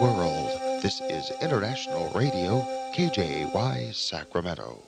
world. This is International Radio, KJY Sacramento.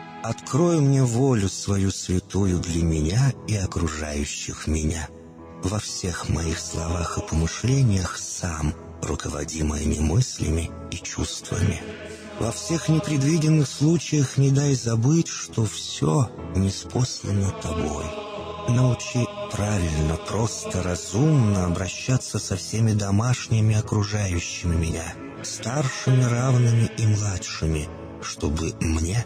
открой мне волю свою святую для меня и окружающих меня. Во всех моих словах и помышлениях сам, руководи моими мыслями и чувствами. Во всех непредвиденных случаях не дай забыть, что все неспослано тобой. Научи правильно, просто, разумно обращаться со всеми домашними окружающими меня, старшими, равными и младшими – чтобы мне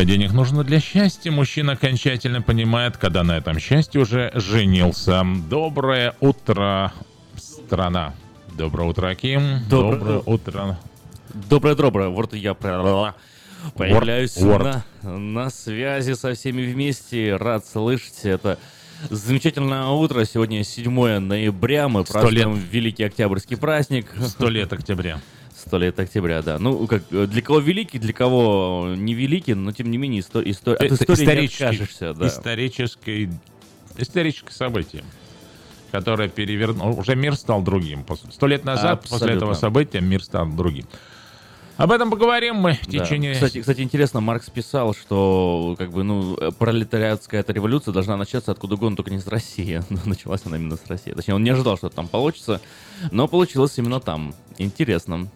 Сколько денег нужно для счастья, мужчина окончательно понимает, когда на этом счастье уже женился. Доброе утро, страна. Доброе утро, Аким. Доброе, Доброе утро. Доброе-доброе. Вот я появляюсь Word. На, на связи со всеми вместе. Рад слышать это. Замечательное утро. Сегодня 7 ноября. Мы празднуем лет. Великий Октябрьский праздник. Сто лет октября. Сто лет октября, да. Ну, как э, для кого великий, для кого не великий, но тем не менее исто- исто- от Это истории не откажешься, да. Историческое, историческое событие, которое перевернуло... Уже мир стал другим. Сто лет назад, после Абсолютно. этого события, мир стал другим. Об этом поговорим мы в Да. течение... Кстати, кстати, интересно, Маркс писал, что как бы, ну, э, пролетариатская эта революция должна начаться откуда угодно, только не с России. Но началась она именно с России. Точнее, он не ожидал, что там получится, но получилось именно там. Интересно.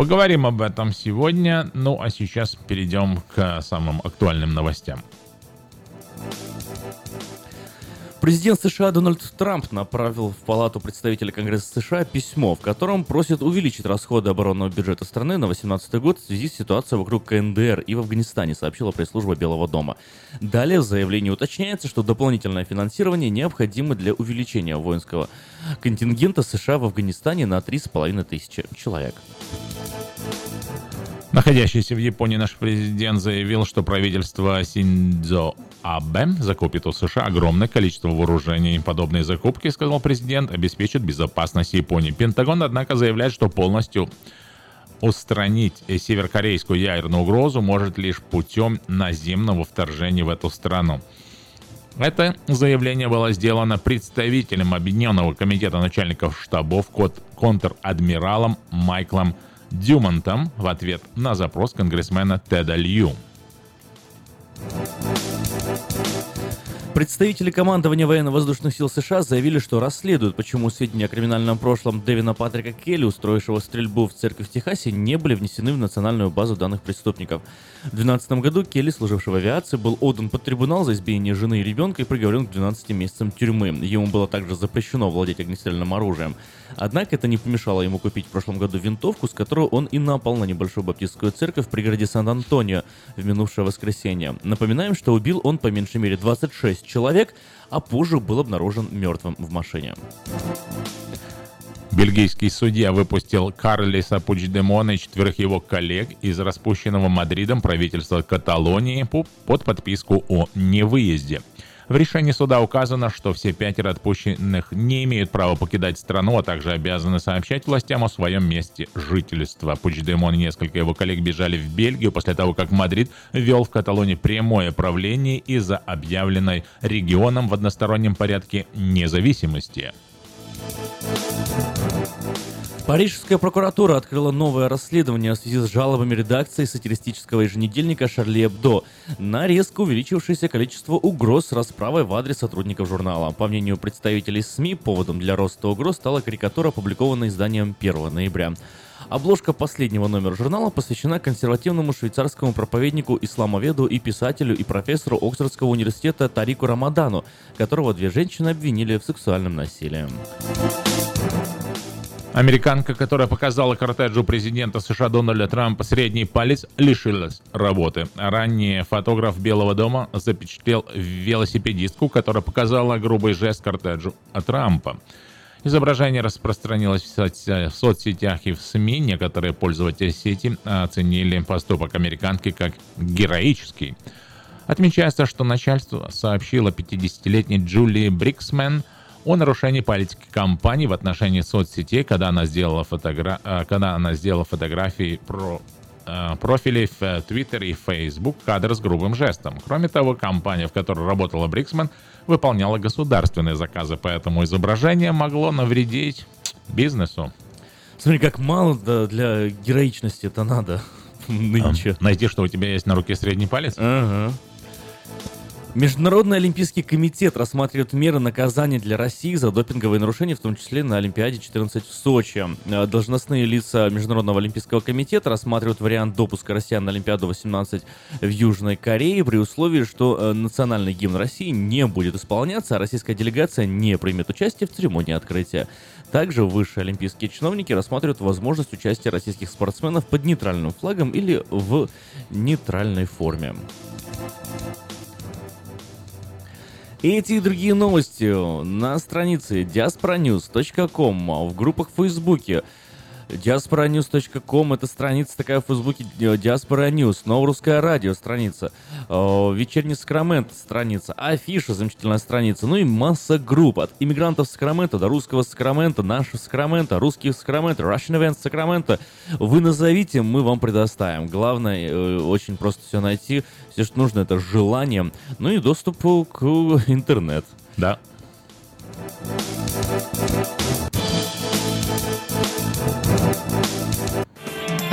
Поговорим об этом сегодня. Ну, а сейчас перейдем к самым актуальным новостям. Президент США Дональд Трамп направил в Палату представителей Конгресса США письмо, в котором просит увеличить расходы оборонного бюджета страны на 2018 год в связи с ситуацией вокруг КНДР и в Афганистане, сообщила пресс-служба Белого дома. Далее в заявлении уточняется, что дополнительное финансирование необходимо для увеличения воинского контингента США в Афганистане на 3,5 тысячи человек. Находящийся в Японии наш президент заявил, что правительство Синдзо Абе закупит у США огромное количество вооружений. Подобные закупки, сказал президент, обеспечат безопасность Японии. Пентагон, однако, заявляет, что полностью устранить северокорейскую ядерную угрозу может лишь путем наземного вторжения в эту страну. Это заявление было сделано представителем Объединенного комитета начальников штабов контр-адмиралом Майклом Дюмонтом в ответ на запрос конгрессмена Теда Лью. Представители командования военно-воздушных сил США заявили, что расследуют, почему сведения о криминальном прошлом Дэвина Патрика Келли, устроившего стрельбу в церковь в Техасе, не были внесены в национальную базу данных преступников. В 2012 году Келли, служивший в авиации, был отдан под трибунал за избиение жены и ребенка и приговорен к 12 месяцам тюрьмы. Ему было также запрещено владеть огнестрельным оружием. Однако это не помешало ему купить в прошлом году винтовку, с которой он и напал на небольшую баптистскую церковь в пригороде Сан-Антонио в минувшее воскресенье. Напоминаем, что убил он по меньшей мере 26 человек, а позже был обнаружен мертвым в машине. Бельгийский судья выпустил Карлиса Пучдемона и четверых его коллег из распущенного Мадридом правительства Каталонии под подписку о невыезде. В решении суда указано, что все пятеро отпущенных не имеют права покидать страну, а также обязаны сообщать властям о своем месте жительства. Пучдемон и несколько его коллег бежали в Бельгию после того, как Мадрид ввел в Каталонии прямое правление из-за объявленной регионом в одностороннем порядке независимости. Парижская прокуратура открыла новое расследование в связи с жалобами редакции сатиристического еженедельника «Шарли Эбдо» на резко увеличившееся количество угроз с расправой в адрес сотрудников журнала. По мнению представителей СМИ, поводом для роста угроз стала карикатура, опубликованная изданием 1 ноября. Обложка последнего номера журнала посвящена консервативному швейцарскому проповеднику, исламоведу и писателю и профессору Оксфордского университета Тарику Рамадану, которого две женщины обвинили в сексуальном насилии. Американка, которая показала кортежу президента США Дональда Трампа средний палец, лишилась работы. Ранее фотограф Белого дома запечатлел велосипедистку, которая показала грубый жест кортежу Трампа. Изображение распространилось в соцсетях и в СМИ. Некоторые пользователи сети оценили поступок американки как героический. Отмечается, что начальство сообщило 50-летней Джулии Бриксмен – о нарушении политики компании в отношении соцсетей, когда она сделала, фотогра... Э, когда она сделала фотографии про э, профилей в Twitter и Facebook кадр с грубым жестом. Кроме того, компания, в которой работала Бриксман, выполняла государственные заказы, поэтому изображение могло навредить бизнесу. Смотри, как мало для героичности это надо нынче. Найти, что у тебя есть на руке средний палец? Ага. Международный олимпийский комитет рассматривает меры наказания для России за допинговые нарушения, в том числе на Олимпиаде 14 в Сочи. Э, должностные лица Международного олимпийского комитета рассматривают вариант допуска россиян на Олимпиаду 18 в Южной Корее при условии, что э, национальный гимн России не будет исполняться, а российская делегация не примет участие в церемонии открытия. Также высшие олимпийские чиновники рассматривают возможность участия российских спортсменов под нейтральным флагом или в нейтральной форме. Эти и другие новости на странице diasporanews.com, в группах в Фейсбуке, diasporanews.com это страница такая в Фейсбуке Diaspora News, Новорусское радио страница, Вечерний Сакраменто страница, Афиша замечательная страница, ну и масса групп от иммигрантов Сакрамента до русского Сакрамента, нашего Сакрамента, русских Сакрамента, Russian Events Сакрамента. Вы назовите, мы вам предоставим. Главное, э, очень просто все найти. Все, что нужно, это желание, ну и доступ к интернет. Да.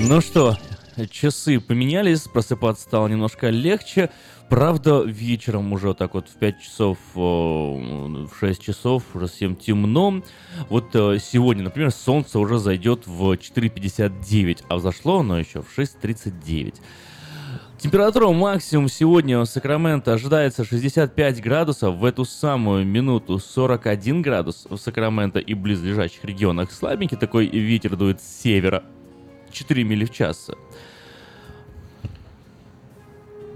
Ну что, часы поменялись, просыпаться стало немножко легче. Правда, вечером уже так вот в 5 часов, в 6 часов уже совсем темно. Вот э, сегодня, например, солнце уже зайдет в 4.59, а взошло оно еще в 6.39. Температура максимум сегодня в Сакраменто ожидается 65 градусов. В эту самую минуту 41 градус в Сакраменто и близлежащих регионах. Слабенький такой ветер дует с севера. 4 мили в час.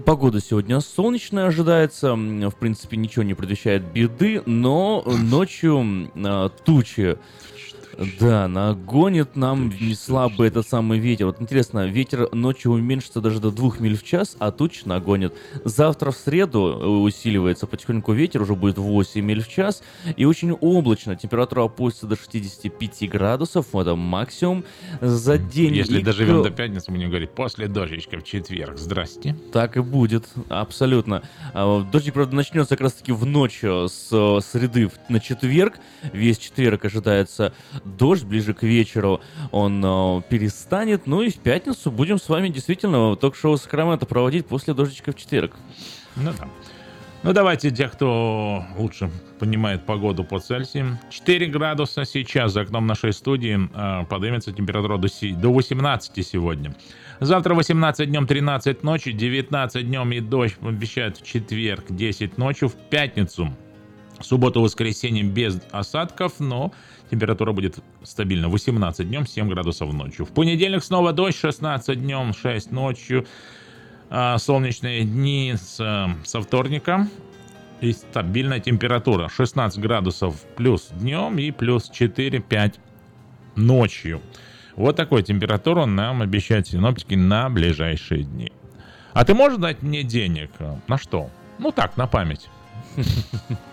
Погода сегодня солнечная ожидается, в принципе ничего не предвещает беды, но ночью э, тучи да, нагонит нам не слабый этот самый ветер. Вот интересно, ветер ночью уменьшится даже до 2 миль в час, а туч нагонит. Завтра в среду э, усиливается потихоньку ветер, уже будет 8 миль в час. И очень облачно. Температура опустится до 65 градусов. Это максимум за день. Если и доживем до пятницы, будем говорить, после дождичка в четверг. Здрасте. Так и будет, абсолютно. А, Дождик, правда, начнется как раз-таки в ночь э, с э, среды на четверг. Весь четверг ожидается дождь, ближе к вечеру он э, перестанет. Ну и в пятницу будем с вами действительно ток-шоу Сакраменто проводить после дождичка в четверг. Ну да. Ну давайте тех, кто лучше понимает погоду по Цельсию. 4 градуса сейчас за окном нашей студии. э, Поднимется температура до, си- до 18 сегодня. Завтра 18 днем, 13 ночью, 19 днем и дождь обещают в четверг, 10 ночью, в пятницу. Субботу, воскресенье без осадков, но температура будет стабильно. 18 днем, 7 градусов ночью. В понедельник снова дождь, 16 днем, 6 ночью. А, Солнечные дни с, со вторника. И стабильная температура. 16 градусов плюс днем и плюс 4-5 ночью. Вот такую температуру нам обещают синоптики на ближайшие дни. А ты можешь дать мне денег? На что? Ну так, на память.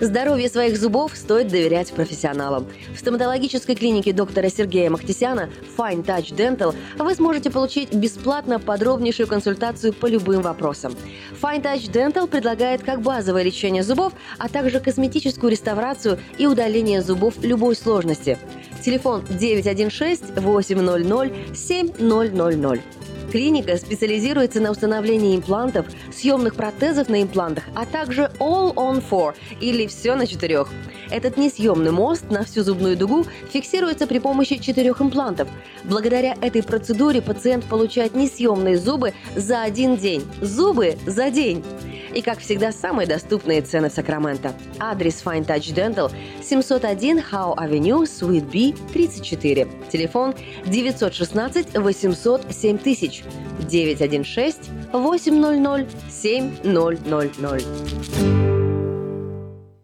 Здоровье своих зубов стоит доверять профессионалам. В стоматологической клинике доктора Сергея Махтисяна Fine Touch Dental вы сможете получить бесплатно подробнейшую консультацию по любым вопросам. Fine Touch Dental предлагает как базовое лечение зубов, а также косметическую реставрацию и удаление зубов любой сложности. Телефон 916-800-7000. Клиника специализируется на установлении имплантов, съемных протезов на имплантах, а также All on Four или все на четырех. Этот несъемный мост на всю зубную дугу фиксируется при помощи четырех имплантов. Благодаря этой процедуре пациент получает несъемные зубы за один день. Зубы за день! И, как всегда, самые доступные цены в Сакраменто. Адрес Fine Touch Dental 701 Howe Avenue, Suite B, 34. Телефон 916 800 7000 916 800 7000.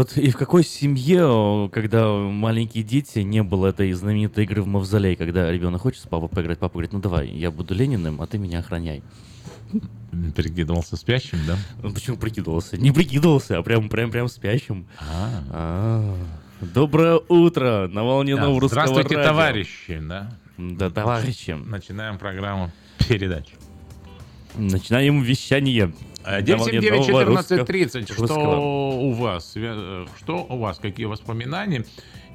Вот и в какой семье, когда маленькие дети, не было этой знаменитой игры в мавзолей, когда ребенок хочет с папой поиграть, папа говорит, ну давай, я буду Лениным, а ты меня охраняй. Прикидывался спящим, да? Ну, почему прикидывался? Не прикидывался, а прям, прям, прям спящим. А. А. Доброе утро на волне да, нового русского Здравствуйте, радио. товарищи, да? Да, товарищи. Начинаем программу передач. Начинаем вещание. 979-1430. Что у вас? Что у вас? Какие воспоминания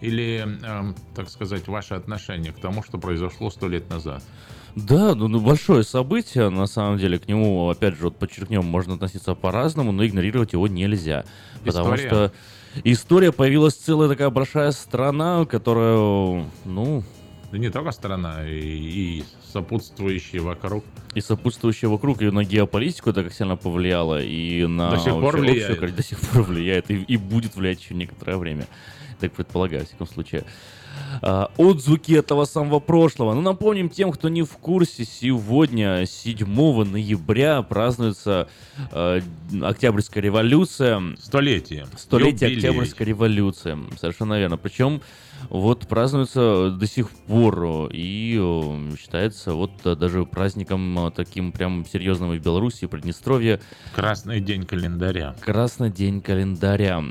или, э, так сказать, ваши отношения к тому, что произошло сто лет назад? Да, ну, ну большое событие, на самом деле, к нему, опять же, вот подчеркнем, можно относиться по-разному, но игнорировать его нельзя. Потому история. что история появилась целая такая большая страна, которая, ну, да не только страна, и, и сопутствующие вокруг. И сопутствующие вокруг, и на геополитику это как сильно повлияло, и на до сих пор влияет. Общую, до сих пор влияет, и, и будет влиять еще некоторое время. Так предполагаю, в всяком случае. А, отзвуки этого самого прошлого. Ну, напомним тем, кто не в курсе, сегодня, 7 ноября, празднуется э, Октябрьская революция. Столетие. Столетие Юбилей. Октябрьской революции. Совершенно верно. Причем вот празднуется до сих пор и считается вот даже праздником таким прям серьезным в Беларуси, Приднестровье. Красный день календаря. Красный день календаря.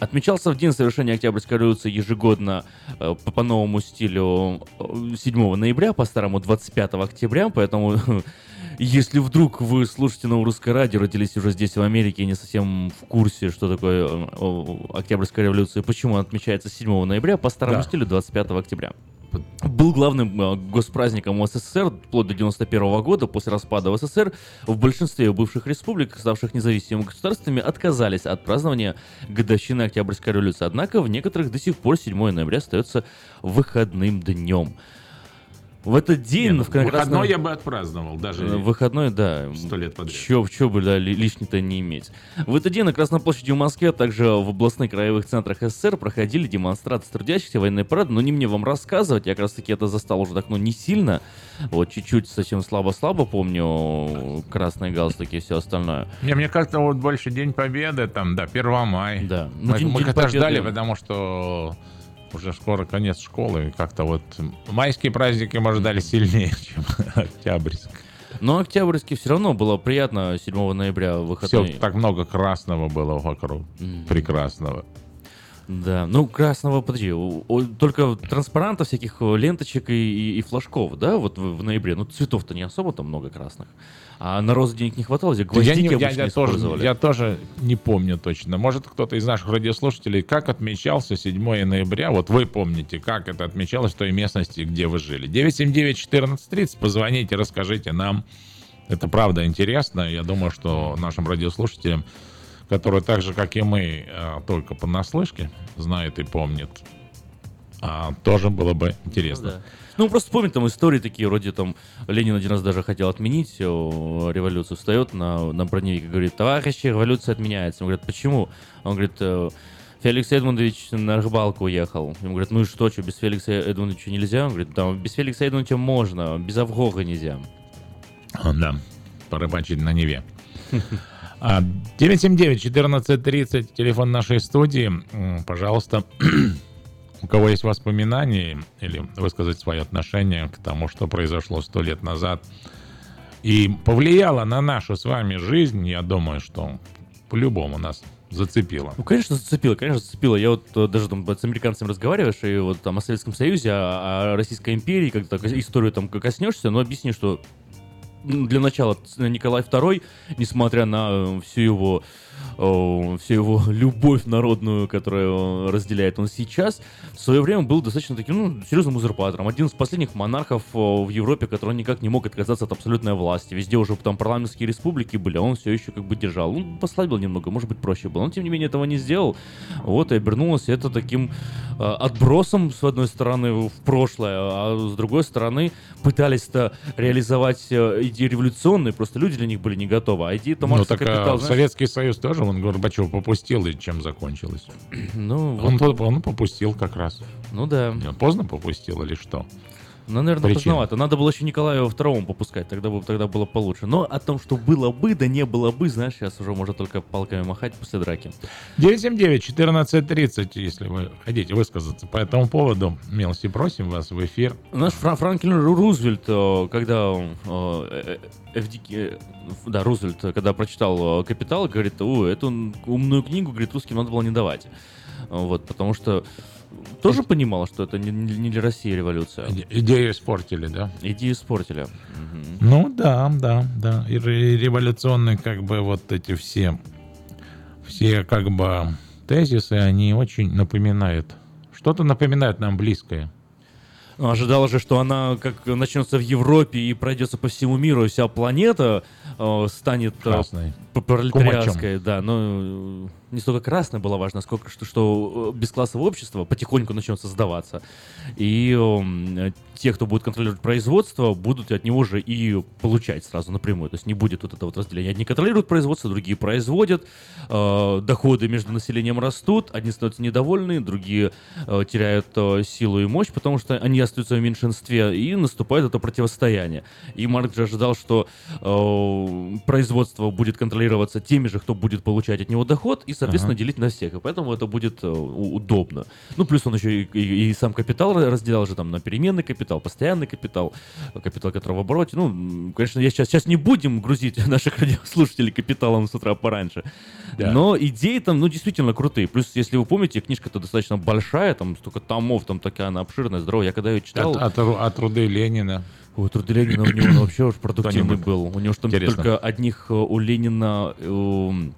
Отмечался в день совершения Октябрьской революции ежегодно э, по, по новому стилю 7 ноября, по старому 25 октября, поэтому Если вдруг вы слушаете новое русское радио, родились уже здесь, в Америке, и не совсем в курсе, что такое э, Октябрьская революция, почему она отмечается 7 ноября, по старому Да. стилю 25 октября. Был главным э, госпраздником СССР вплоть до 91 года. После распада СССР в большинстве бывших республик, ставших независимыми государствами, отказались от празднования годовщины Октябрьской революции. Однако в некоторых до сих пор 7 ноября остается выходным днем. В этот день... Не, в красном- выходной я бы отпраздновал, даже Э, Выходной, да. сто лет подряд. Чё, чё бы, да, ли- лишний-то не иметь. В этот день на Красной площади в Москве, а также в областных краевых центрах СССР проходили демонстрации трудящихся, военные парады, но не мне вам рассказывать, я как раз таки это застал уже так, ну, не сильно, вот, чуть-чуть совсем слабо-слабо помню красные галстуки и все остальное. Не, мне как-то вот больше День Победы, там, да, 1 мая. Да. Ну, Мы, День- мы День как-то Победы- ждали, потому что уже скоро конец школы, и как-то вот майские праздники мы ждали сильнее, чем октябрьские. Но Октябрьский все равно было приятно 7 ноября в Все, так много красного было вокруг. Прекрасного. Да, ну красного, подожди, только транспарантов всяких ленточек и, и- и флажков, да, вот в, в ноябре. Ну цветов-то не особо там много красных. А на розы денег не хватало, где Я, гвоздики не- я- я тоже, я тоже не помню точно. Может, кто-то из наших радиослушателей, как отмечался 7 ноября, вот вы помните, как это отмечалось в той местности, где вы жили. 979-1430, позвоните, расскажите нам. Это правда интересно. Я думаю, что нашим радиослушателям, которые так же, как и мы, а, только понаслышке знают и помнят, а, тоже было бы интересно. Да. Ну, просто вспомнить там истории такие, вроде там Ленин один раз даже хотел отменить э, революцию, встает на, на броневик и говорит, товарищи, революция отменяется. Он говорит, почему? Он говорит, «Э, Феликс Эдмундович на рыбалку уехал. Ему говорят, ну и что, что, без Феликса Эдмундовича нельзя? Он говорит, да, без Феликса Эдмундовича можно, без Авгога нельзя. А, Да, порыбачить на Неве. А, 979-1430, телефон нашей студии. Пожалуйста, у кого есть воспоминания или высказать свои отношения к тому, что произошло сто лет назад и повлияло на нашу с вами жизнь, я думаю, что по-любому нас зацепило. Ну, конечно, зацепило, конечно, зацепило. Я вот э, даже там с американцами разговариваешь, и вот там о Советском Союзе, о, о Российской империи, так историю там коснешься, но объясни, что для начала Николай II, несмотря на всю его э, всю его любовь народную, которую разделяет он сейчас, в свое время был достаточно таким, ну, серьезным узурпатором. Один из последних монархов э, в Европе, который никак не мог отказаться от абсолютной власти. Везде уже там парламентские республики были, а он все еще как бы держал. Ну, послабил немного, может быть, проще было. Но, тем не менее, этого не сделал. Вот, и обернулось это таким э, отбросом, с одной стороны, в прошлое, а с другой стороны, пытались-то реализовать э, идеи революционные, просто люди для них были не готовы. А идеи-то Ну, Маркса а капитал, знаешь, Советский Союз тоже, он Горбачев попустил, и чем закончилось? ну, Он, вот, он попустил как раз. ну да. Поздно попустил или что? Ну, наверное, Причина. поздновато. Надо было еще Николаю II попускать, тогда, бы, тогда было получше. Но о том, что было бы, да не было бы, знаешь, сейчас уже можно только палками махать после драки. 979-1430, если вы хотите высказаться по этому поводу, милости просим вас в эфир. Наш Фра- Франклин Ру- Рузвельт, э, когда э, э, FDK, э, да, Рузвельт, когда прочитал «Капитал», говорит, о, эту умную книгу, говорит, русским надо было не давать. Вот, потому что тоже понимал, что это не, не не для России революция. Иде- Идею испортили, да? Идеи испортили. Мгм. Ну да, да, да. И ре- революционные как бы вот эти все, все как бы тезисы, они очень напоминают. Что-то напоминает нам близкое. Ну, Ожидала же, что она как начнется в Европе и пройдется по всему миру, и вся планета э, станет э, пролетариатской, да, но э, не столько красная была важна, сколько что, что э, бесклассовое общество потихоньку начнет создаваться. И э, те, кто будет контролировать производство, будут от него же и получать сразу напрямую. То есть не будет вот этого вот разделения. Одни контролируют производство, другие производят, э, доходы между населением растут, одни становятся недовольны, другие э, теряют э, силу и мощь, потому что они остаются в меньшинстве, и наступает это противостояние. И Марк же ожидал, что э, производство будет контролироваться теми же, кто будет получать от него доход, и, соответственно, Ага. делить на всех. И поэтому это будет э, удобно. Ну, плюс он еще и, и- и сам капитал разделял же там на переменный капитал, постоянный капитал, капитал, который в обороте. Ну, конечно, я сейчас, сейчас не будем грузить наших радиослушателей капиталом с утра пораньше. Да. Но идеи там, ну, действительно крутые. Плюс, если вы помните, книжка-то достаточно большая, там столько томов, там такая она обширная, здоровая. Я когда ее читал... От, от от труды Ленина. Ой, труды Ленина у него вообще уж продуктивный был. У него же там Интересно. только одних э, у Ленина эм,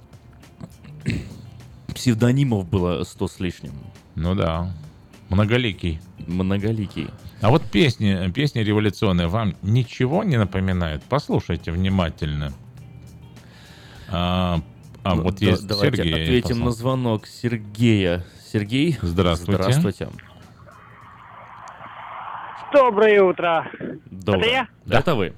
псевдонимов было сто с лишним. Ну да. Многоликий. Многоликий. А вот песни, песни революционные вам ничего не напоминают? Послушайте внимательно. А, а Ну, вот да- есть давайте Сергей. ответим послушай. на звонок Сергея. Сергей? Здравствуйте. Здравствуйте. Доброе утро. Доброе. Это я? Это вы.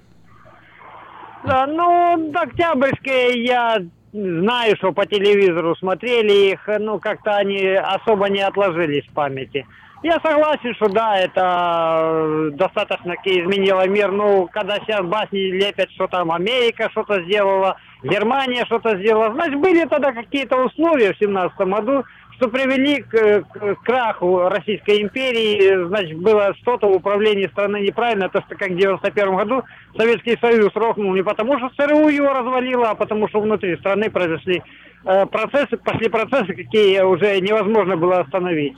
Да, ну, Октябрьские я знаю, что по телевизору смотрели их, ну, как-то они особо не отложились в памяти. Я согласен, что да, это э, достаточно изменило мир. Ну, когда сейчас басни лепят, что там Америка что-то сделала, Германия что-то сделала, значит, были тогда какие-то условия в 17 году, что привели к, к краху Российской империи, значит, было что-то в управлении страны неправильно, то, что как в 91 году Советский Союз рухнул не потому, что ЦРУ его развалило, а потому, что внутри страны произошли э, процессы, пошли процессы, какие уже невозможно было остановить.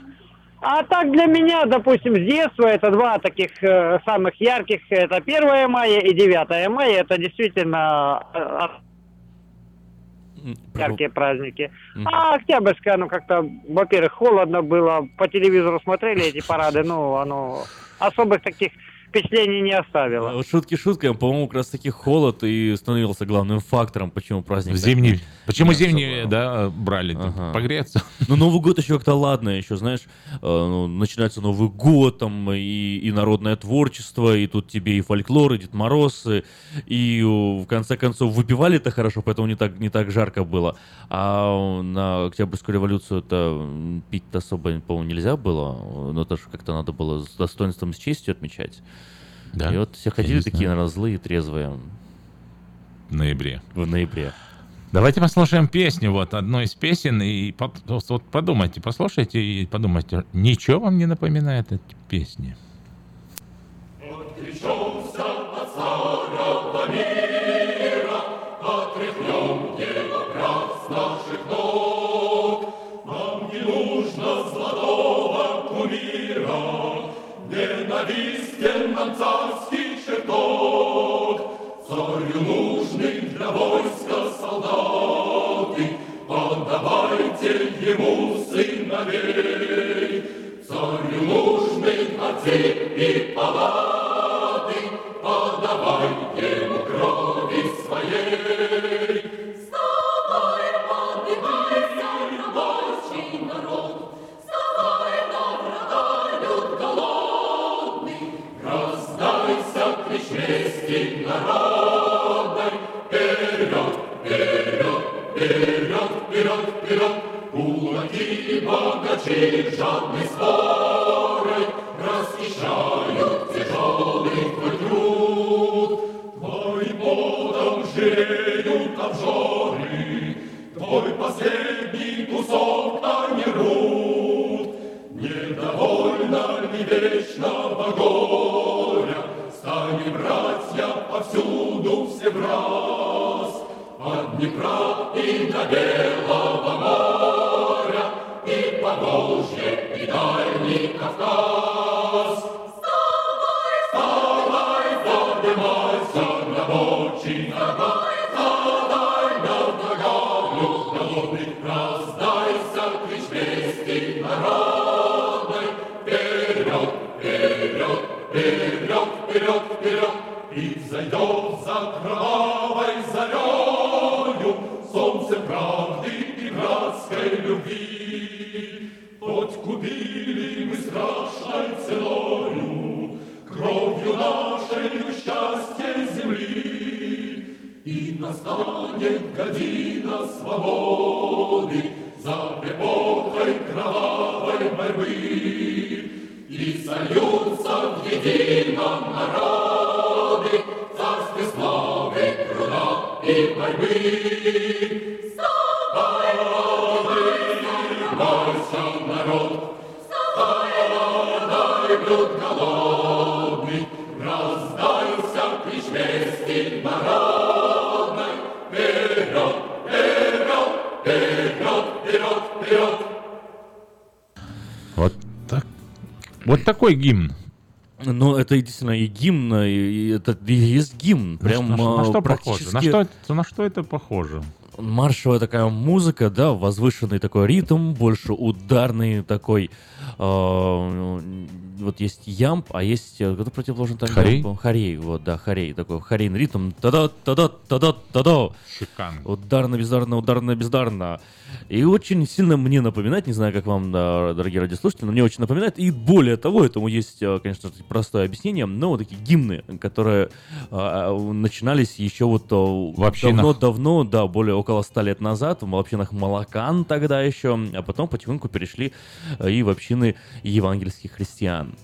А так для меня, допустим, с детства это два таких э, самых ярких, это 1 мая и 9 мая, это действительно э, яркие праздники. А Октябрьская, ну как-то, во-первых, холодно было, по телевизору смотрели эти парады, ну оно особых таких впечатлений не оставило. Вот шутки шутками, по-моему, как раз таки холод и становился главным фактором, почему праздник. В так зимний. не- Почему не зимний, особо. да, брали? Ага. Погреться. Ну, Новый год еще как-то ладно, еще, знаешь, э, ну, начинается Новый год, там, и, и народное творчество, и тут тебе и фольклор, и Дед Мороз, и, и, в конце концов выпивали-то хорошо, поэтому не так, не так жарко было. А на Октябрьскую революцию это пить-то особо, по-моему, нельзя было, но это же как-то надо было с достоинством, с честью отмечать. Да, И вот все ходили такие, наверное, злые, трезвые В ноябре. в ноябре. Давайте послушаем песню, вот, одну из песен, и под- вот подумайте, послушайте и подумайте, ничего вам не напоминает эти песни? Ненавистен чертог, Царю нужны для войска солдаты, Отдавайте ему сыновей. Царю нужны дворцы и палаты, Отдавайте ему крови своей. Вперед, вперед, Кулаки богачи жадной сворой Расхищают тяжелый твой труд. Твоим потом жиреют обжоры, Твой последний кусок они рвут. Недовольно ли вечного горя, Стали братья повсюду все в От Днепра и до Белого моря, И Поволжье, и Дальний Кавказ. Вставай, вставай, поднимайся, рабочий народ, Вставай, над ногами голодный, Раздайся клич мести народной, Вперед, вперед, вперед, вперед, вперед, И взойдет за кровавой зарею Солнце правды и братской любви. Хоть купили мы страшной ценою, Кровью нашей счастье земли, И настанет година свободы За эпохой кровавой борьбы. И сольются в едином народе и борьбы. Вставай, поднимайся, народ, Вставай, люд голодный, Раздайся клич мести народной. Вперед, вперед, вперед, вперед, вперед. Вот так. Вот такой гимн. Ну, это действительно и гимн, и, это и есть гимн. Прям на, на а, что практически... похоже? На что, это- на что это похоже? маршевая такая музыка, да, возвышенный такой ритм, больше ударный такой. Э, вот есть ямб, а есть э, кто противоположен там Хорей? ямбу? Хорей, вот, да, хорей, такой хорейный ритм. Та-да, та-да, та-да, та-да. Шикарно. Ударно, бездарно, ударно, бездарно. И очень сильно мне напоминает, не знаю, как вам, да, дорогие радиослушатели, но мне очень напоминает. И более того, этому есть, э, конечно, простое объяснение, но вот такие гимны, которые э, начинались еще вот давно-давно, да, более около ста лет назад, в общинах Малакан тогда еще, а потом потихоньку перешли и в общины евангельских христиан.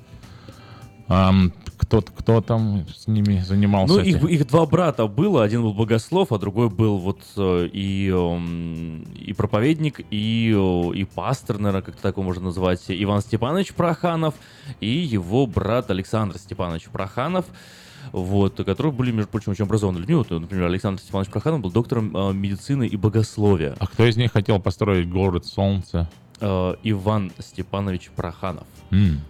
Ам, кто, кто там с ними занимался? Ну, их, их два брата было. Один был богослов, а другой был вот э, и, эм, и проповедник, и, и пастор, наверное, как так его можно назвать, Иван Степанович Проханов, и его брат Александр Степанович Проханов. Вот, которые были, между прочим, очень образованные людьми. Вот, например, Александр Степанович Проханов был доктором э, медицины и богословия. А кто из них хотел построить город солнца? Э, Иван Степанович Проханов. М.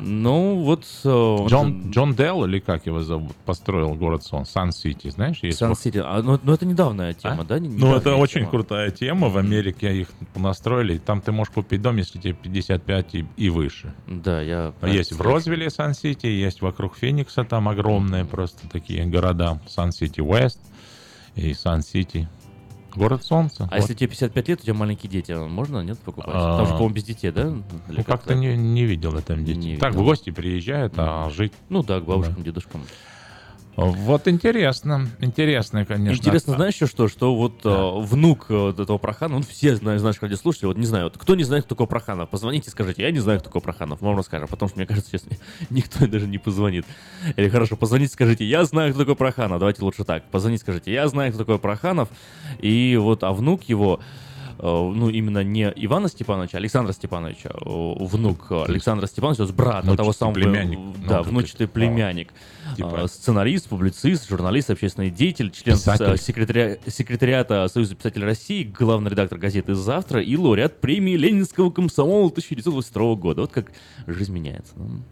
Ну, вот... э, Джон, Джон Делл, или как его зовут, построил город Сон, Сан-Сити, знаешь? есть вот- Сан-Сити. А, ну, ну, это недавняя тема, А? да? Не- Ну, недавняя это очень тема. крутая тема. В Америке их настроили. Там ты можешь купить дом, если тебе 55 и, и выше. Да, я... Есть в Розвилле Сан-Сити, есть вокруг Феникса, там огромные просто такие города. Сан-Сити Уэст и Сан-Сити. Город Солнца. А Вот. если тебе 55 лет, у тебя маленькие дети, можно, нет, покупать? А, Там же, по-моему, без детей, да? Или Ну, как-то не, не видел это детей. Не так, видел. в гости приезжают, а жить... Ну да, к бабушкам, дедушкам. Вот интересно. Интересно, конечно. Интересно, знаешь еще что? Что вот э, внук э, вот этого Прохана, ну все знают, знаешь, радиослушатели, вот не знаю, вот кто не знает, кто такой Проханов, позвоните, скажите, я не знаю, кто такой Проханов, вам расскажем, потому что, мне кажется, сейчас никто даже не позвонит. Или хорошо, позвоните, скажите, я знаю, кто такой Проханов, давайте лучше так, позвоните, скажите, я знаю, кто такой Проханов, и вот, а внук его, ну, именно не Ивана Степановича, а Александра Степановича, э, внук Александра Степановича, есть брата Внучатый того самого, племянник. да, Ну, внучатый как- племянник, Типа- сценарист, публицист, журналист, общественный деятель, член с- Писатель. секретаря- секретариата Союза писателей России, главный редактор газеты «Завтра» и лауреат премии Ленинского комсомола 1922 года. Вот как жизнь меняется. Ну,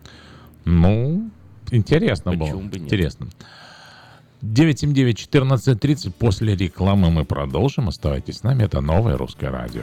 Ну, интересно было. Почему бы нет? Интересно. 979-1430. После рекламы мы продолжим. Оставайтесь с нами. Это новое русское радио.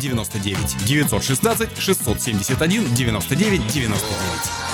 99 916 671 99 99.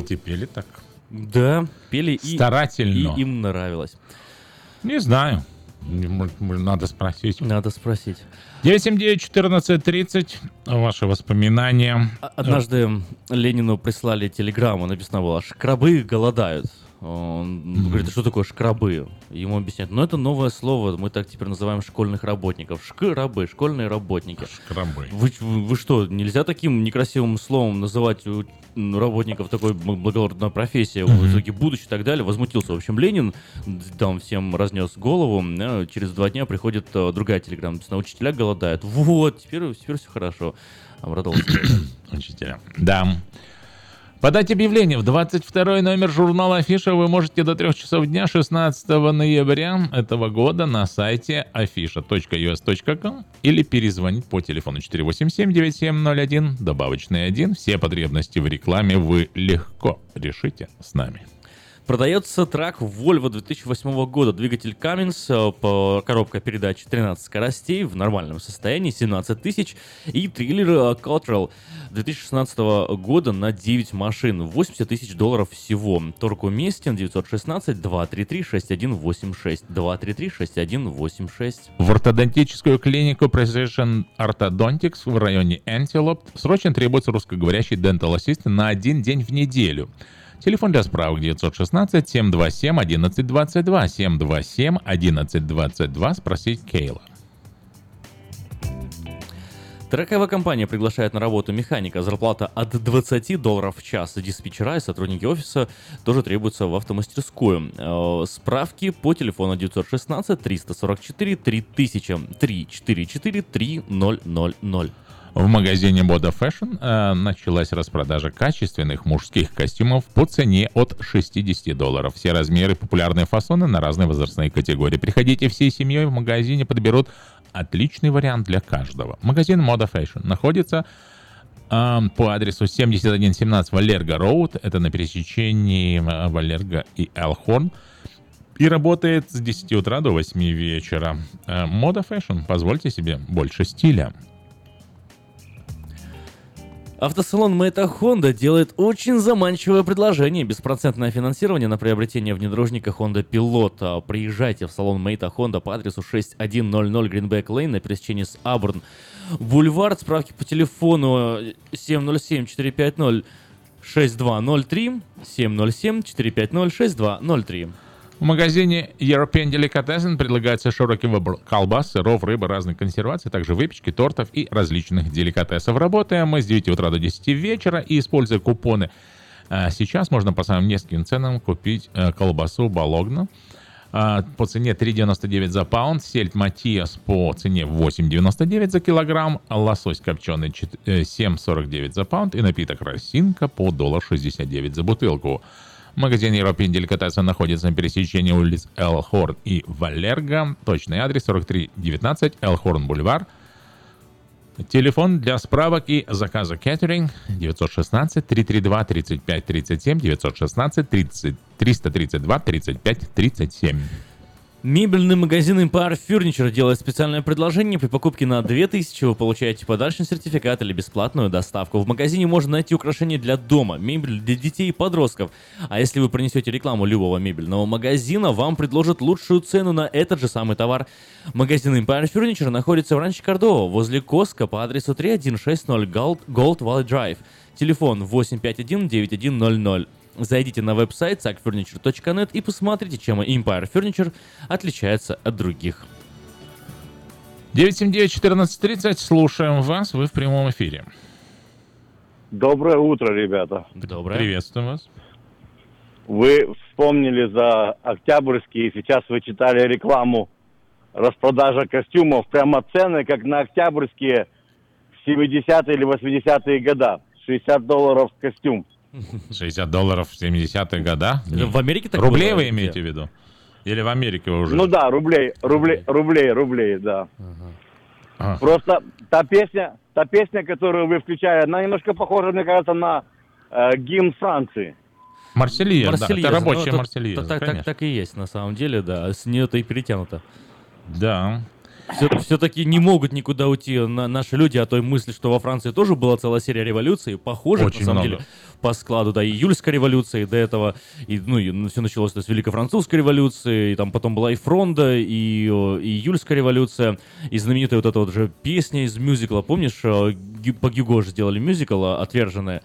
Дети пели так. Да, пели и, Старательно. и им нравилось. Не знаю. Надо спросить. Надо спросить. 979-1430. Ваши воспоминания. А- Однажды Ленину прислали телеграмму, написано было «Шкрабы голодают». Он говорит, а что такое шкрабы? Ему объясняют, ну это новое слово, мы так теперь называем школьных работников. Шкрабы, школьные работники. Шкрабы. Вы, вы- вы что, нельзя таким некрасивым словом называть у, работников такой благородной профессии, в итоге будущее и так далее? Возмутился. В общем, Ленин там всем разнес голову. Через два дня приходит э, другая телеграмма, написано, учителя голодают. Вот, теперь, теперь все хорошо. Обрадовался. Учителя. Да. Подать объявление в 22 номер журнала Афиша вы можете до 3 часов дня 16 ноября этого года на сайте afisha.us.com или перезвонить по телефону 487-9701, добавочный 1. Все потребности в рекламе вы легко решите с нами. Продается трак Volvo 2008 года. Двигатель Cummins, э, по коробка передач 13 скоростей в нормальном состоянии, 17 тысяч. И трейлер э, Cottrell 2016 года на 9 машин, 80 тысяч долларов всего. Торг уместен 916-233-6186. 233-6186. В ортодонтическую клинику Precision Orthodontics в районе Antelope срочно требуется русскоговорящий Dental Assistant на один день в неделю. Телефон для справок 916-727-1122, 727-1122, спросить Кейла. Трековая компания приглашает на работу механика. Зарплата от 20 долларов в час. Диспетчера и сотрудники офиса тоже требуются в автомастерскую. Э, Справки по телефону 916 344 3000 344 3000. В магазине Moda Fashion э, началась распродажа качественных мужских костюмов по цене от 60 долларов. Все размеры, популярные фасоны на разные возрастные категории. Приходите всей семьей, в магазине подберут отличный вариант для каждого. Магазин Moda Fashion находится э, по адресу 7117 Валерго Роуд. Это на пересечении э, Валерго и Элхорн. И работает с 10 утра до 8 вечера. Э, Moda Fashion. Позвольте себе больше стиля. Автосалон Мэйта Honda делает очень заманчивое предложение. Беспроцентное финансирование на приобретение внедорожника Honda Pilot. Приезжайте в салон Мэйта Honda по адресу 6100 Greenback Lane на пересечении с Абурн. Бульвар, справки по телефону 707-450-6203, 707-450-6203. В магазине European Delicatessen предлагается широкий выбор колбас, сыров, рыбы, разных консерваций, также выпечки, тортов и различных деликатесов. Работаем мы с 9 утра до 10 вечера и используя купоны. А Сейчас можно по самым низким ценам купить э, колбасу Балогна а, по цене 3,99 за паунд, сельдь Матиас по цене 8,99 за килограмм, лосось копченый чет- э, 7,49 за паунд и напиток Росинка по доллар 69 за бутылку. Магазин European Delicatessen находится на пересечении улиц Элхорн и Валерго. Точный адрес 4319 Элхорн Бульвар. Телефон для справок и заказа кеттеринг 916 332 35 37 916 30 332 35 37. Мебельный магазин Empire Furniture делает специальное предложение. При покупке на 2000 вы получаете подарочный сертификат или бесплатную доставку. В магазине можно найти украшения для дома, мебель для детей и подростков. А если вы принесете рекламу любого мебельного магазина, вам предложат лучшую цену на этот же самый товар. Магазин Empire Furniture находится в Ранче Кордова, возле Коска по адресу 3160 Gold, Gold Valley Drive. Телефон 851-9100. Зайдите на веб-сайт sackfurniture.net и посмотрите, чем Empire Furniture отличается от других. 979-1430, слушаем вас, вы в прямом эфире. Доброе утро, ребята. Доброе. Приветствуем вас. Вы вспомнили за Октябрьский, и сейчас вы читали рекламу распродажа костюмов. Прямо цены, как на Октябрьские в 70-е или 80-е года. 60 долларов костюм. 60 долларов в 70-е года? В Америке так Рублей было вы имеете в виду? Или в Америке вы уже? Ну да, рублей, рублей, рублей, рублей, да. Ага. Просто та песня, та песня, которую вы включали, она немножко похожа, мне кажется, на э, гимн Франции. Марсельез, да, это рабочая ну, Марсельеза, Так, так, так и есть, на самом деле, да. С нее-то и перетянуто. Да. Все-таки не могут никуда уйти на- наши люди от той мысли, что во Франции тоже была целая серия революций, похожих, Очень на самом много. деле, по складу, да, и июльская революция, и до этого, и, ну, и все началось с Великой Французской революции, и там потом была и Фронда, и, и июльская революция, и знаменитая вот эта вот же песня из мюзикла, помнишь, по Гюго же сделали мюзикл э, «Отверженная»,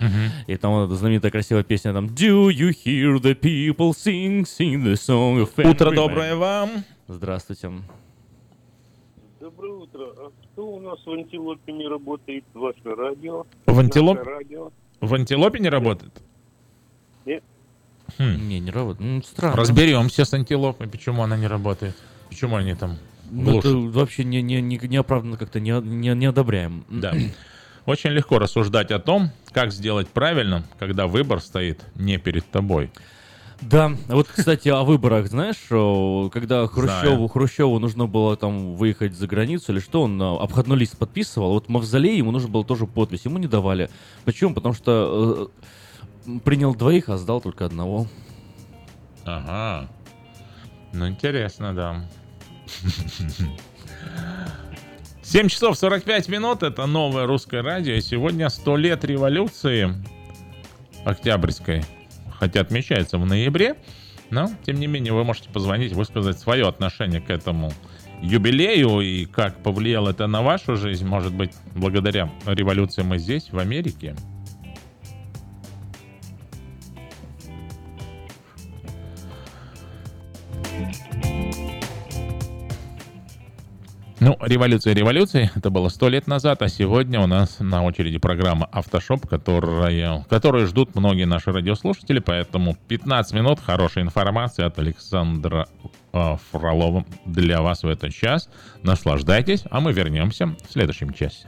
и там вот эта знаменитая красивая песня, там «Do you hear the people sing, sing the song of Утро доброе man». вам. Здравствуйте. Что у нас в антилопе не работает? Ваше радио? В антилоп- Наше радио? В антилопе не работает? Нет. Хм. Не, не работает. Ну, странно. Разберемся с антилопой, почему она не работает. Почему они там Ну, это вообще не, не, не, неоправданно как-то не, не, не одобряем. Да. Очень легко рассуждать о том, как сделать правильно, когда выбор стоит не перед тобой. Да, вот, кстати, о выборах, знаешь, когда Хрущеву, Хрущеву нужно было там выехать за границу или что, он а, обходной лист подписывал, вот Мавзолей ему нужно было тоже подпись, ему не давали. Почему? Потому что э, принял двоих, а сдал только одного. Ага. Ну, интересно, да. 7 часов 45 минут, это новое русское радио. И сегодня 100 лет революции Октябрьской. Хотя отмечается в ноябре. Но, тем не менее, вы можете позвонить, высказать свое отношение к этому юбилею и как повлияло это на вашу жизнь. Может быть, благодаря революции мы здесь, в Америке. Ну, революция революции, это было сто лет назад, а сегодня у нас на очереди программа «Автошоп», которая, которую ждут многие наши радиослушатели, поэтому 15 минут хорошей информации от Александра э, Фролова для вас в этот час. Наслаждайтесь, а мы вернемся в следующем часе.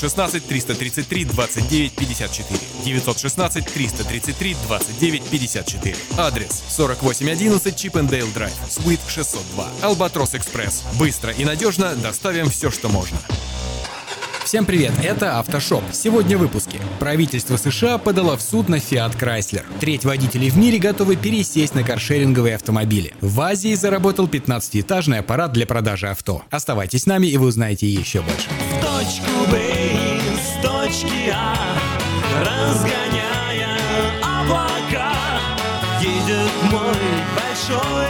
916 333 29 54. 916 333 29 54. Адрес 4811 Чипендейл Драйв, Суит 602. Албатрос Экспресс. Быстро и надежно доставим все, что можно. Всем привет, это Автошоп. Сегодня в выпуске. Правительство США подало в суд на Fiat Chrysler. Треть водителей в мире готовы пересесть на каршеринговые автомобили. В Азии заработал 15-этажный аппарат для продажи авто. Оставайтесь с нами и вы узнаете еще больше. В точку Б с точки А, разгоняя облака, едет мой большой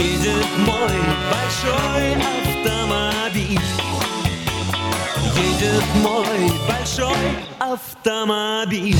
Едет мой большой автомобиль. Едет мой большой автомобиль.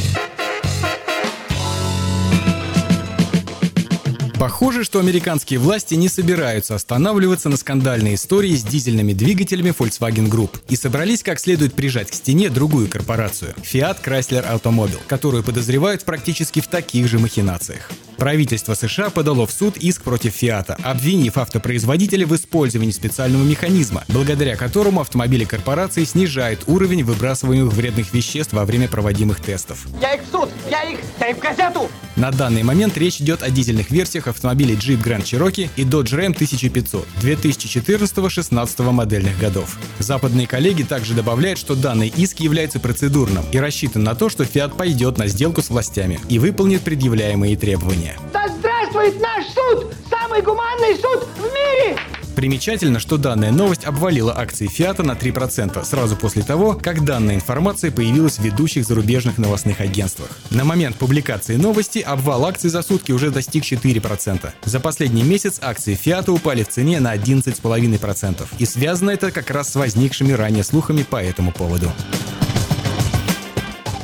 Похоже, что американские власти не собираются останавливаться на скандальной истории с дизельными двигателями Volkswagen Group и собрались как следует прижать к стене другую корпорацию – Fiat Chrysler Automobile, которую подозревают практически в таких же махинациях. Правительство США подало в суд иск против Фиата, обвинив автопроизводителя в использовании специального механизма, благодаря которому автомобили корпорации снижают уровень выбрасываемых вредных веществ во время проводимых тестов. Я их в суд, я их, я их в газету. На данный момент речь идет о дизельных версиях автомобилей Jeep Grand Cherokee и Dodge Ram 1500 2014-16 модельных годов. Западные коллеги также добавляют, что данный иск является процедурным и рассчитан на то, что Fiat пойдет на сделку с властями и выполнит предъявляемые требования. Да здравствует наш суд! Самый гуманный суд в мире! Примечательно, что данная новость обвалила акции Фиата на 3% сразу после того, как данная информация появилась в ведущих зарубежных новостных агентствах. На момент публикации новости обвал акций за сутки уже достиг 4%. За последний месяц акции Фиата упали в цене на 11,5%. И связано это как раз с возникшими ранее слухами по этому поводу.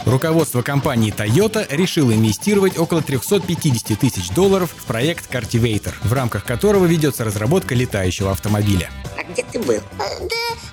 Руководство компании Toyota решило инвестировать около 350 тысяч долларов в проект Cartivator, в рамках которого ведется разработка летающего автомобиля. А где ты был? Да,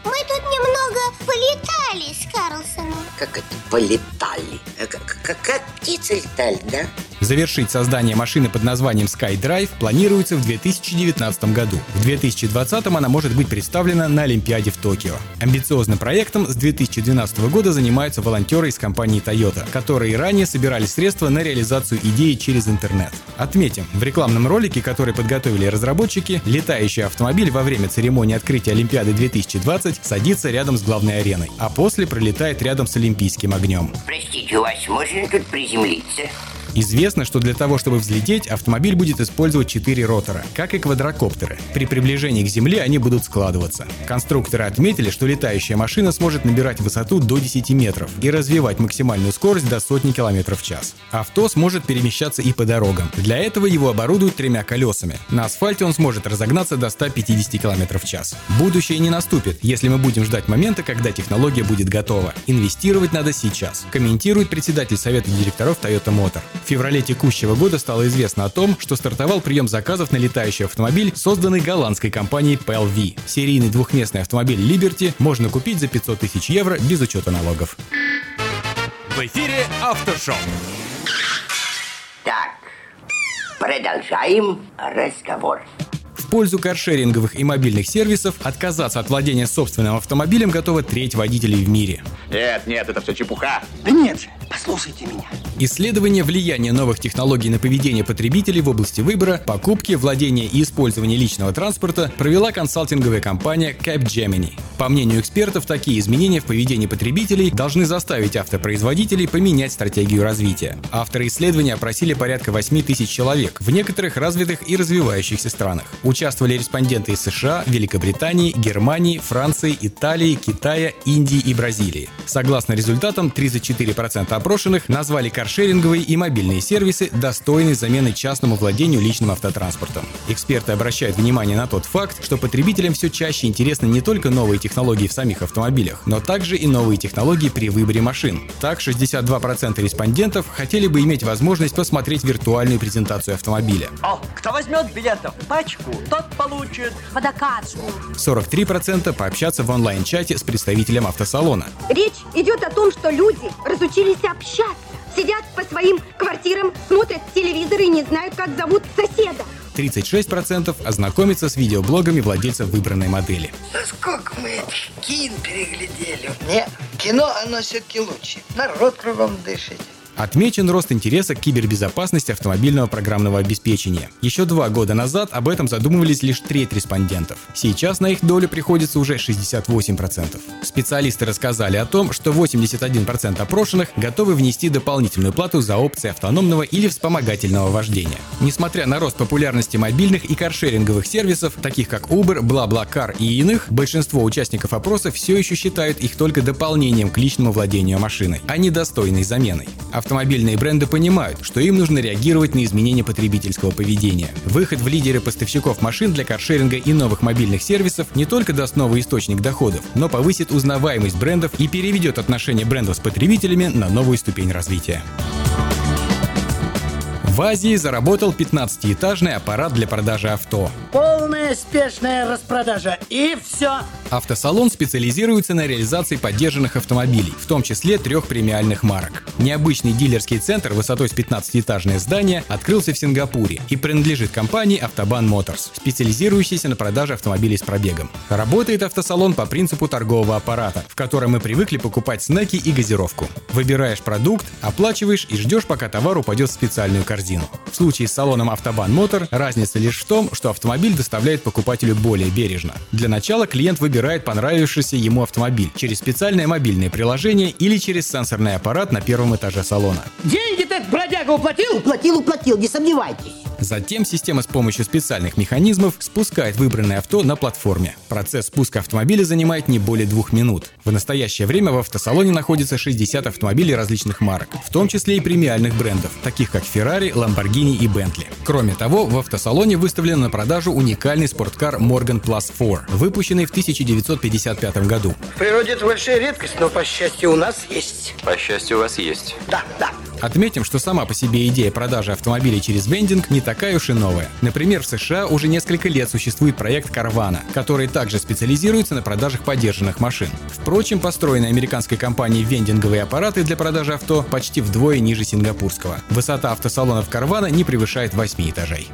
мы тут немного полетали с Карлсоном. Как это полетали? Э, Как, как, как птицы летали, да? Завершить создание машины под названием SkyDrive планируется в 2019 году. В 2020 она может быть представлена на Олимпиаде в Токио. Амбициозным проектом с 2012 года занимаются волонтеры из компании Toyota, которые ранее собирали средства на реализацию идеи через интернет. Отметим, в рекламном ролике, который подготовили разработчики, летающий автомобиль во время церемонии открытия Олимпиады 2020 садится рядом с главной ареной, а после пролетает рядом с Олимпийским огнем. Простите, у вас можно тут приземлиться? Известно, что для того, чтобы взлететь, автомобиль будет использовать четыре ротора, как и квадрокоптеры. При приближении к Земле они будут складываться. Конструкторы отметили, что летающая машина сможет набирать высоту до 10 метров и развивать максимальную скорость до сотни километров в час. Авто сможет перемещаться и по дорогам. Для этого его оборудуют тремя колесами. На асфальте он сможет разогнаться до 150 км в час. Будущее не наступит, если мы будем ждать момента, когда технология будет готова. Инвестировать надо сейчас, комментирует председатель совета директоров Toyota Motor. В феврале текущего года стало известно о том, что стартовал прием заказов на летающий автомобиль, созданный голландской компанией PLV. Серийный двухместный автомобиль Liberty можно купить за 500 тысяч евро без учета налогов. В эфире Автошоу. Так, продолжаем разговор. В пользу каршеринговых и мобильных сервисов отказаться от владения собственным автомобилем готовы треть водителей в мире. Нет, нет, это все чепуха. Да нет же, послушайте меня. Исследование влияния новых технологий на поведение потребителей в области выбора, покупки, владения и использования личного транспорта провела консалтинговая компания Capgemini. По мнению экспертов, такие изменения в поведении потребителей должны заставить автопроизводителей поменять стратегию развития. Авторы исследования опросили порядка 8 тысяч человек в некоторых развитых и развивающихся странах. Участвовали респонденты из США, Великобритании, Германии, Франции, Италии, Китая, Индии и Бразилии. Согласно результатам, 34% опрошенных назвали каршеринговые и мобильные сервисы достойной замены частному владению личным автотранспортом. Эксперты обращают внимание на тот факт, что потребителям все чаще интересны не только новые технологии в самих автомобилях, но также и новые технологии при выборе машин. Так, 62% респондентов хотели бы иметь возможность посмотреть виртуальную презентацию автомобиля. О, кто возьмет билетов пачку, тот получит водокачку. 43% пообщаться в онлайн-чате с представителем автосалона. Речь идет о том, что люди разучились общаться. Сидят по своим квартирам, смотрят телевизор и не знают, как зовут соседа. 36% ознакомиться с видеоблогами владельцев выбранной модели. Да сколько мы этих кин переглядели. Не, кино оно все-таки лучше. Народ кругом дышит. Отмечен рост интереса к кибербезопасности автомобильного программного обеспечения. Еще два года назад об этом задумывались лишь треть респондентов. Сейчас на их долю приходится уже 68%. Специалисты рассказали о том, что 81% опрошенных готовы внести дополнительную плату за опции автономного или вспомогательного вождения. Несмотря на рост популярности мобильных и каршеринговых сервисов, таких как Uber, BlaBlaCar и иных, большинство участников опроса все еще считают их только дополнением к личному владению машиной, а не достойной заменой. Автомобильные бренды понимают, что им нужно реагировать на изменения потребительского поведения. Выход в лидеры поставщиков машин для каршеринга и новых мобильных сервисов не только даст новый источник доходов, но повысит узнаваемость брендов и переведет отношения брендов с потребителями на новую ступень развития. В Азии заработал 15-этажный аппарат для продажи авто. Полная спешная распродажа. И все. Автосалон специализируется на реализации поддержанных автомобилей, в том числе трех премиальных марок. Необычный дилерский центр высотой с 15-этажное здание открылся в Сингапуре и принадлежит компании Автобан Motors, специализирующейся на продаже автомобилей с пробегом. Работает автосалон по принципу торгового аппарата, в котором мы привыкли покупать снеки и газировку. Выбираешь продукт, оплачиваешь и ждешь, пока товар упадет в специальную корзину. В случае с салоном Автобан Мотор разница лишь в том, что автомобиль доставляет покупателю более бережно. Для начала клиент выбирает понравившийся ему автомобиль через специальное мобильное приложение или через сенсорный аппарат на первом этаже салона. Деньги-то этот бродяга уплатил? Уплатил, уплатил, не сомневайтесь. Затем система с помощью специальных механизмов спускает выбранное авто на платформе. Процесс спуска автомобиля занимает не более двух минут. В настоящее время в автосалоне находится 60 автомобилей различных марок, в том числе и премиальных брендов, таких как Ferrari, Lamborghini и Bentley. Кроме того, в автосалоне выставлен на продажу уникальный спорткар Morgan Plus 4, выпущенный в 1955 году. В природе это большая редкость, но, по счастью, у нас есть. По счастью, у вас есть. Да, да. Отметим, что сама по себе идея продажи автомобилей через вендинг не такая уж и новая. Например, в США уже несколько лет существует проект Carvana, который также специализируется на продажах подержанных машин. Впрочем, построенные американской компанией вендинговые аппараты для продажи авто почти вдвое ниже сингапурского. Высота автосалонов Carvana не превышает 8 этажей.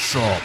Автошоп.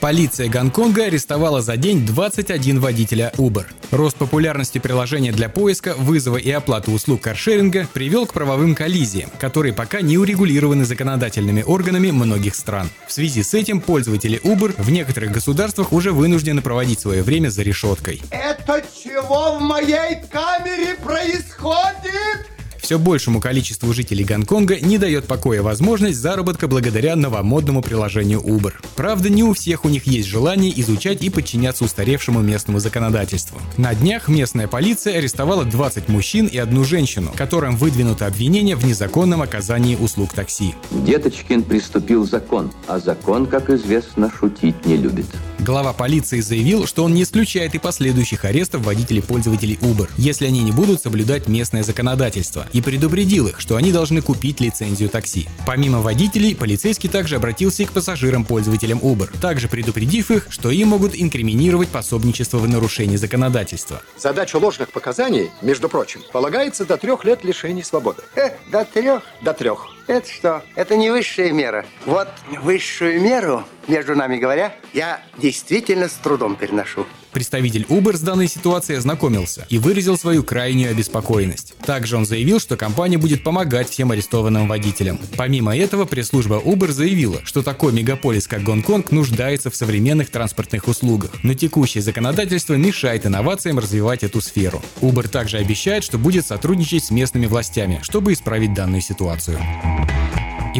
Полиция Гонконга арестовала за день 21 водителя Uber. Рост популярности приложения для поиска, вызова и оплаты услуг каршеринга привел к правовым коллизиям, которые пока не урегулированы законодательными органами многих стран. В связи с этим пользователи Uber в некоторых государствах уже вынуждены проводить свое время за решеткой. Это чего в моей камере происходит? Все большему количеству жителей Гонконга не дает покоя возможность заработка благодаря новомодному приложению Uber. Правда, не у всех у них есть желание изучать и подчиняться устаревшему местному законодательству. На днях местная полиция арестовала 20 мужчин и одну женщину, которым выдвинуто обвинение в незаконном оказании услуг такси. Деточкин приступил закон, а закон, как известно, шутить не любит. Глава полиции заявил, что он не исключает и последующих арестов водителей пользователей Uber, если они не будут соблюдать местное законодательство, и предупредил их, что они должны купить лицензию такси. Помимо водителей, полицейский также обратился и к пассажирам-пользователям Uber, также предупредив их, что им могут инкриминировать пособничество в нарушении законодательства. Задача ложных показаний, между прочим, полагается до трех лет лишения свободы. Э, до трех? До трех. Это что? Это не высшая мера. Вот высшую меру, между нами говоря, я действительно с трудом переношу. Представитель Uber с данной ситуацией ознакомился и выразил свою крайнюю обеспокоенность. Также он заявил, что компания будет помогать всем арестованным водителям. Помимо этого, пресс-служба Uber заявила, что такой мегаполис, как Гонконг, нуждается в современных транспортных услугах, но текущее законодательство мешает инновациям развивать эту сферу. Uber также обещает, что будет сотрудничать с местными властями, чтобы исправить данную ситуацию.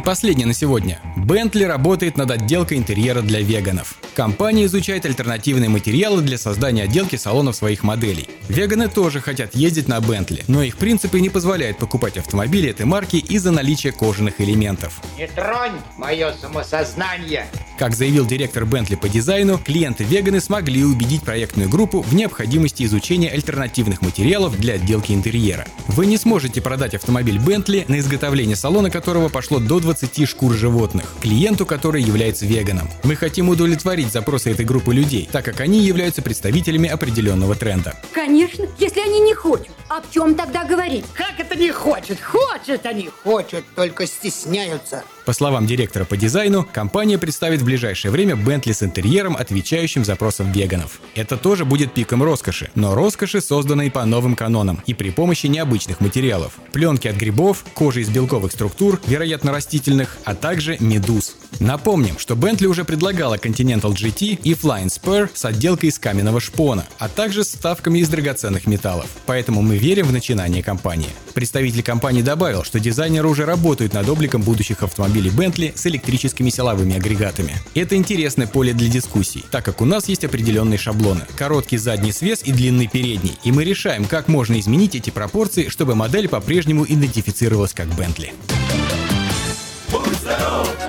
Последнее на сегодня. Bentley работает над отделкой интерьера для веганов. Компания изучает альтернативные материалы для создания отделки салонов своих моделей. Веганы тоже хотят ездить на Bentley, но их принципы не позволяют покупать автомобили этой марки из-за наличия кожаных элементов. Не тронь мое самосознание. Как заявил директор Bentley по дизайну, клиенты-веганы смогли убедить проектную группу в необходимости изучения альтернативных материалов для отделки интерьера. Вы не сможете продать автомобиль Bentley, на изготовление салона которого пошло до 20 шкур животных, клиенту, который является веганом. Мы хотим удовлетворить запросы этой группы людей, так как они являются представителями определенного тренда. Конечно, если они не хотят. Об чем тогда говорить? Как это не хочет? Хочет они, хочет, только стесняются. По словам директора по дизайну, компания представит в ближайшее время Bentley с интерьером, отвечающим запросам веганов. Это тоже будет пиком роскоши, но роскоши, созданной по новым канонам и при помощи необычных материалов. Пленки от грибов, кожи из белковых структур, вероятно растительных, а также медуз. Напомним, что Bentley уже предлагала Continental GT и Flying Spur с отделкой из каменного шпона, а также с вставками из драгоценных металлов. Поэтому мы верим в начинание компании. Представитель компании добавил, что дизайнеры уже работают над обликом будущих автомобилей Bentley с электрическими силовыми агрегатами. Это интересное поле для дискуссий, так как у нас есть определенные шаблоны. Короткий задний свес и длинный передний. И мы решаем, как можно изменить эти пропорции, чтобы модель по-прежнему идентифицировалась как Bentley.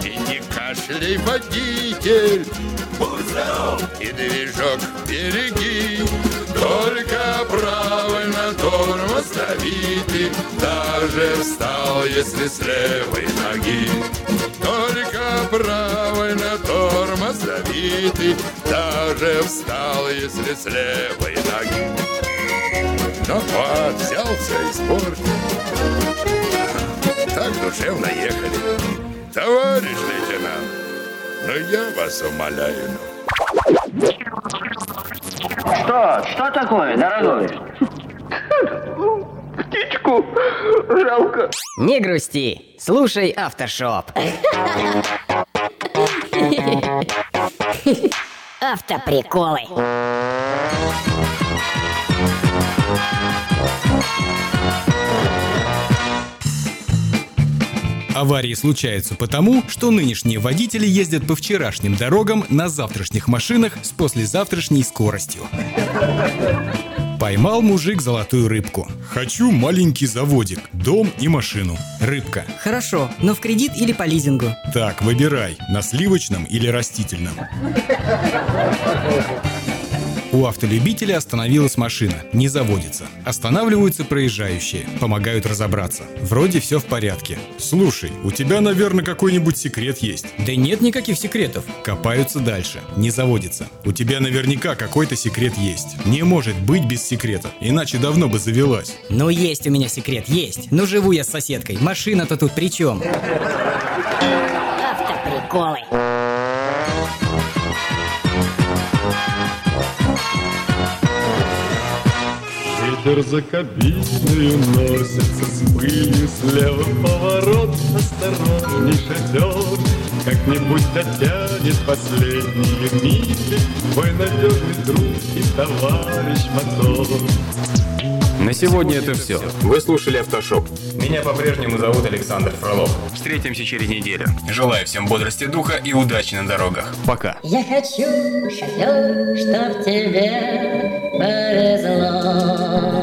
И не кашляй, водитель! Будь здоров! И движок береги! Только правильно тормоз дави ты, Даже встал, если с левой ноги. Только правильно тормоз дави ты, Даже встал, если с левой ноги. Вот, взялся и испортил. Так душевно ехали. Товарищ лейтенант, ну я вас умоляю. ну. Что? Что такое, дорогой? Птичку жалко. Не грусти, слушай автошоп. Автоприколы. Аварии случаются потому, что нынешние водители ездят по вчерашним дорогам на завтрашних машинах с послезавтрашней скоростью. Поймал мужик золотую рыбку. Хочу маленький заводик, дом и машину. Рыбка. Хорошо, но в кредит или по лизингу? Так, выбирай, на сливочном или растительном. У автолюбителя остановилась машина, не заводится. Останавливаются проезжающие, помогают разобраться. Вроде все в порядке. Слушай, у тебя, наверное, какой-нибудь секрет есть. Да нет никаких секретов. Копаются дальше, не заводится. У тебя наверняка какой-то секрет есть. Не может быть без секрета, иначе давно бы завелась. Ну есть у меня секрет, есть. Ну живу я с соседкой, машина-то тут при чем? Автоприколы. Кабиною носится с пылью Слева поворот, осторожней шатер Как-нибудь дотянет последние мили Твой надежный друг и товарищ мотор На сегодня это все. Вы слушали Автошоп. Меня по-прежнему зовут Александр Фролов. Встретимся через неделю. Желаю всем бодрости духа и удачи на дорогах. Пока. Я хочу, шофер, чтоб тебе but as long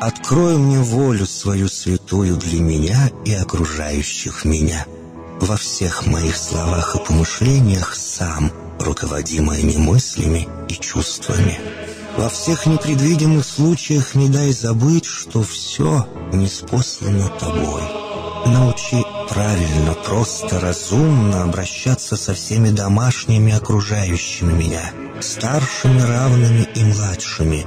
открой мне волю свою святую для меня и окружающих меня. Во всех моих словах и помышлениях сам, руководи моими мыслями и чувствами. Во всех непредвиденных случаях не дай забыть, что все неспослано тобой. Научи правильно, просто, разумно обращаться со всеми домашними окружающими меня, старшими, равными и младшими,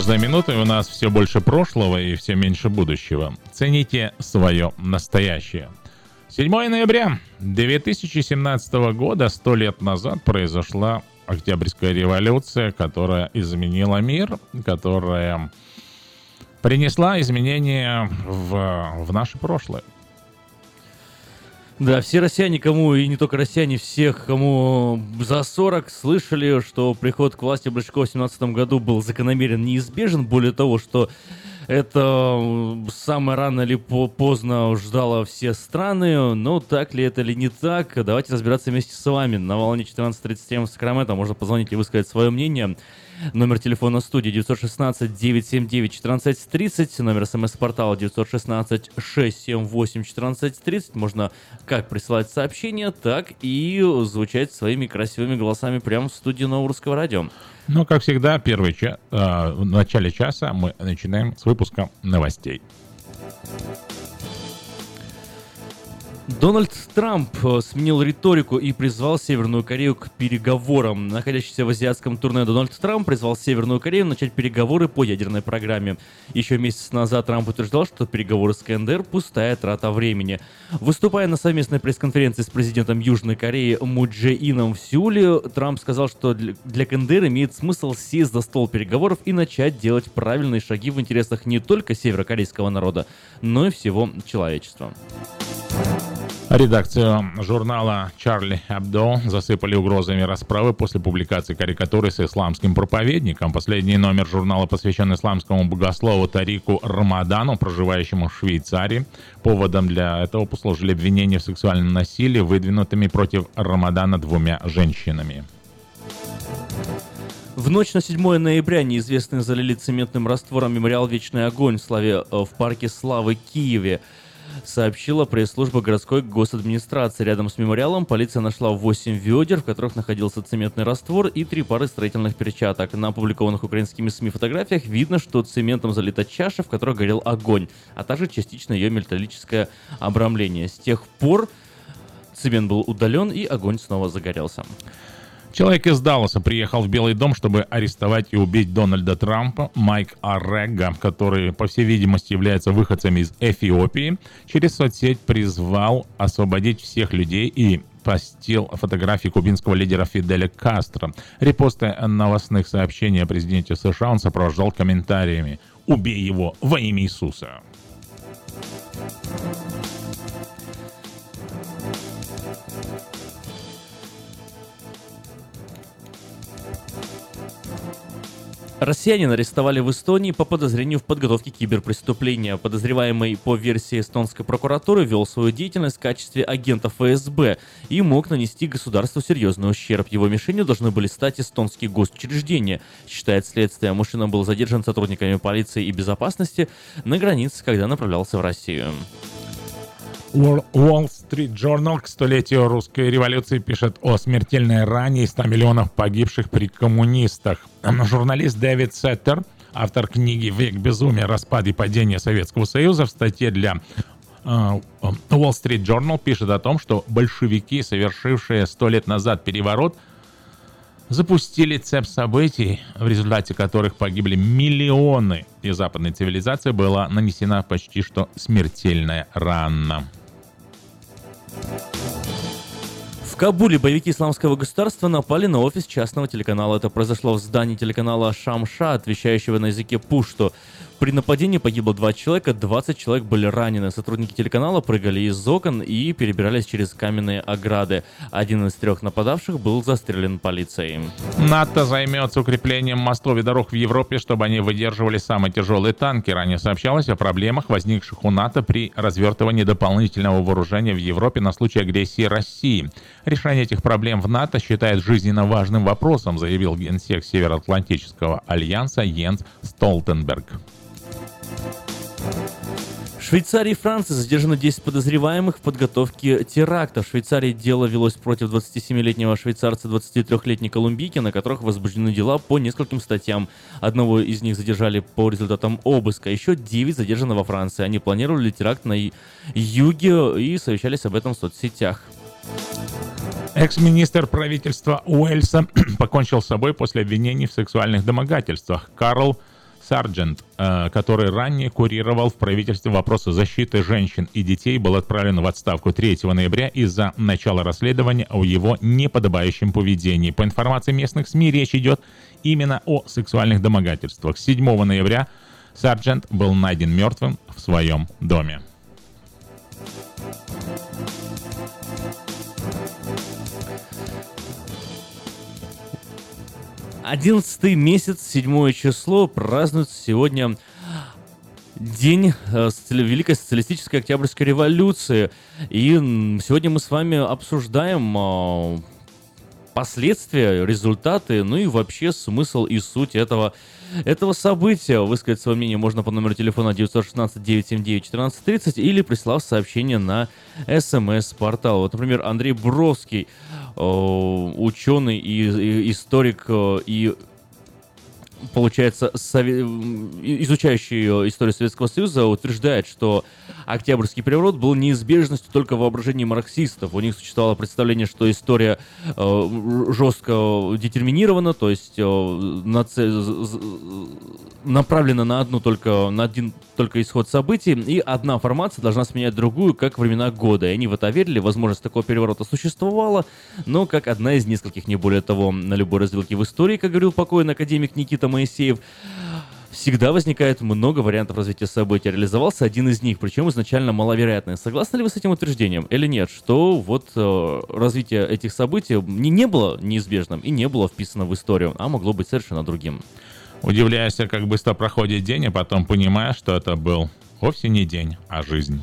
Каждой минутой у нас все больше прошлого и все меньше будущего. Цените свое настоящее. 7 ноября 2017 года, сто лет назад, произошла Октябрьская революция, которая изменила мир, которая принесла изменения в, в наше прошлое. Да, все россияне, кому, и не только россияне, всех, кому за 40, слышали, что приход к власти Брычкова в 2017 году был закономерен, неизбежен. Более того, что это самое рано или поздно ждало все страны. Но так ли это или не так, давайте разбираться вместе с вами. На волне 14.37 в Сакраменто можно позвонить и высказать свое мнение. Номер телефона студии 916-979-1430. Номер смс-портала 916-678-1430. Можно как присылать сообщения, так и звучать своими красивыми голосами прямо в студии Нового Русского Радио. Ну, как всегда, первый час, э, в начале часа мы начинаем с выпуска новостей. Дональд Трамп э, сменил риторику и призвал Северную Корею к переговорам. Находящийся в азиатском турне Дональд Трамп призвал Северную Корею начать переговоры по ядерной программе. Еще месяц назад Трамп утверждал, что переговоры с КНДР – пустая трата времени. Выступая на совместной пресс-конференции с президентом Южной Кореи Му Дже Ином в Сеуле, Трамп сказал, что для КНДР имеет смысл сесть за стол переговоров и начать делать правильные шаги в интересах не только северокорейского народа, но и всего человечества. Редакцию журнала «Чарли Абдо» засыпали угрозами расправы после публикации карикатуры с исламским проповедником. Последний номер журнала посвящен исламскому богослову Тарику Рамадану, проживающему в Швейцарии. Поводом для этого послужили обвинения в сексуальном насилии, выдвинутыми против Рамадана двумя женщинами. В ночь на 7 ноября неизвестные залили цементным раствором мемориал «Вечный огонь» в, славе, в парке Славы Киеве сообщила пресс-служба городской госадминистрации. Рядом с мемориалом полиция нашла 8 ведер, в которых находился цементный раствор и три пары строительных перчаток. На опубликованных украинскими СМИ фотографиях видно, что цементом залита чаша, в которой горел огонь, а также частично ее металлическое обрамление. С тех пор цемент был удален и огонь снова загорелся. Человек из Далласа приехал в Белый дом, чтобы арестовать и убить Дональда Трампа. Майк Арега, который, по всей видимости, является выходцем из Эфиопии, через соцсеть призвал освободить всех людей и постил фотографии кубинского лидера Фиделя Кастро. Репосты новостных сообщений о президенте США он сопровождал комментариями «Убей его во имя Иисуса». Россиянин арестовали в Эстонии по подозрению в подготовке киберпреступления. Подозреваемый по версии эстонской прокуратуры вел свою деятельность в качестве агента ФСБ и мог нанести государству серьезный ущерб. Его мишенью должны были стать эстонские госучреждения. Считает следствие, мужчина был задержан сотрудниками полиции и безопасности на границе, когда направлялся в Россию. Wall Street Journal к столетию русской революции пишет о смертельной ране и 100 миллионов погибших при коммунистах. Журналист Дэвид Сеттер, автор книги «Век безумия. Распад и падение Советского Союза» в статье для Wall Street Journal пишет о том, что большевики, совершившие сто лет назад переворот, запустили цепь событий, в результате которых погибли миллионы, и западной цивилизации была нанесена почти что смертельная рана. В Кабуле боевики исламского государства напали на офис частного телеканала. Это произошло в здании телеканала Шамша, отвечающего на языке пушту. При нападении погибло два человека, 20 человек были ранены. Сотрудники телеканала прыгали из окон и перебирались через каменные ограды. Один из трех нападавших был застрелен полицией. НАТО займется укреплением мостов и дорог в Европе, чтобы они выдерживали самые тяжелые танки. Ранее сообщалось о проблемах, возникших у НАТО при развертывании дополнительного вооружения в Европе на случай агрессии России. Решение этих проблем в НАТО считает жизненно важным вопросом, заявил генсек Североатлантического альянса Йенс Столтенберг. В Швейцарии и Франции задержано 10 подозреваемых в подготовке теракта. В Швейцарии дело велось против 27-летнего швейцарца 23-летней колумбийки, на которых возбуждены дела по нескольким статьям. Одного из них задержали по результатам обыска. Еще 9 задержано во Франции. Они планировали теракт на юге и совещались об этом в соцсетях. Экс-министр правительства Уэльса покончил с собой после обвинений в сексуальных домогательствах. Карл Сарджент, э, который ранее курировал в правительстве вопросы защиты женщин и детей, был отправлен в отставку 3 ноября из-за начала расследования о его неподобающем поведении. По информации местных СМИ, речь идет именно о сексуальных домогательствах. 7 ноября Сарджент был найден мертвым в своем доме. Одиннадцатый месяц, седьмое число, празднуется сегодня День э, Великой социалистической октябрьской революции. И сегодня мы с вами обсуждаем а, последствия, результаты, ну и вообще смысл и суть этого, этого события. Высказать свое мнение можно по номеру телефона 916-979-1430 или прислав сообщение на смс-портал. Вот, например, Андрей Бровский, ученый и, и историк э, и получается, сове- изучающий историю Советского Союза, утверждает, что Октябрьский переворот был неизбежностью только в воображении марксистов. У них существовало представление, что история э, жестко детерминирована, то есть э, з- направлена на одну только на один только исход событий, и одна формация должна сменять другую, как времена года. И они в это верили, возможность такого переворота существовала, но как одна из нескольких, не более того, на любой развилке в истории, как говорил покойный академик Никита Моисеев, всегда возникает много вариантов развития событий. Реализовался один из них, причем изначально маловероятный. Согласны ли вы с этим утверждением или нет? Что вот э, развитие этих событий не, не было неизбежным и не было вписано в историю, а могло быть совершенно другим. Удивляешься, как быстро проходит день, а потом понимаешь, что это был вовсе не день, а жизнь.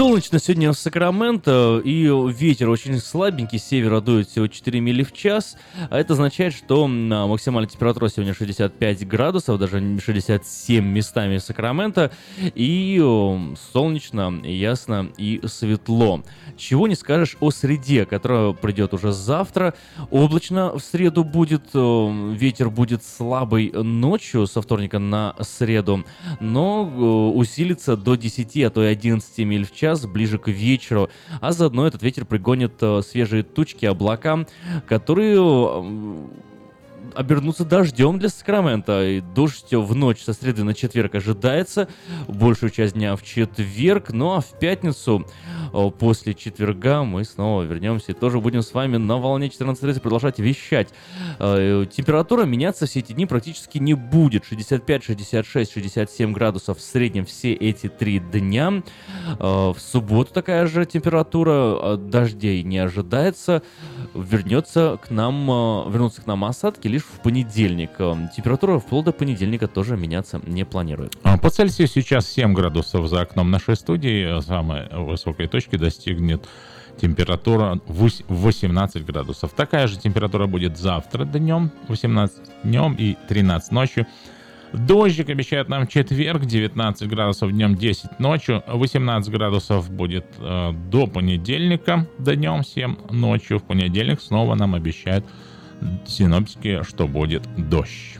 Солнечно сегодня в Сакраменто, и ветер очень слабенький, с севера дует всего 4 мили в час. А это означает, что максимальная температура сегодня 65 градусов, даже 67 местами в Сакраменто. И солнечно, ясно и светло. Чего не скажешь о среде, которая придет уже завтра. Облачно в среду будет, ветер будет слабый ночью со вторника на среду, но усилится до 10, а то и 11 миль в час ближе к вечеру. А заодно этот ветер пригонит э, свежие тучки, облака, которые обернуться дождем для Сакрамента. И дождь в ночь со среды на четверг ожидается, большую часть дня в четверг, ну а в пятницу после четверга мы снова вернемся и тоже будем с вами на волне 14.30 продолжать вещать. Э, Температура меняться все эти дни практически не будет. 65, 66, 67 градусов в среднем все эти три дня. Э, В субботу такая же температура, э, дождей не ожидается. Вернется к нам, э, вернутся к нам осадки лишь в понедельник. Э, Температура вплоть до понедельника тоже меняться не планирует. А, По Цельсию сейчас 7 градусов за окном нашей студии. Самой высокой точки достигнет температура вось- 18 градусов. Такая же температура будет завтра днем, 18 днем и 13 ночью. Дождик обещает нам четверг, 19 градусов днем, 10 ночью, 18 градусов будет э, до понедельника днем, 7 ночью. В понедельник снова нам обещают синоптики, что будет дождь.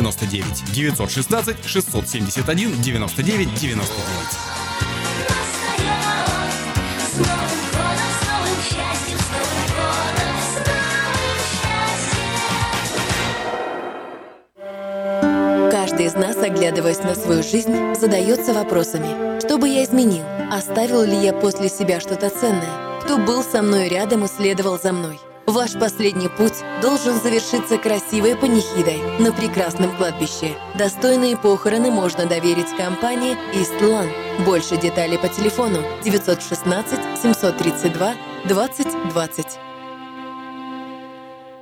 99 916 671 99 99. Каждый из нас, оглядываясь на свою жизнь, задается вопросами. Что бы я изменил? Оставил ли я после себя что-то ценное? Кто был со мной рядом и следовал за мной? Ваш последний путь должен завершиться красивой панихидой на прекрасном кладбище. Достойные похороны можно доверить компании Истлан. Больше деталей по телефону 916 732 2020.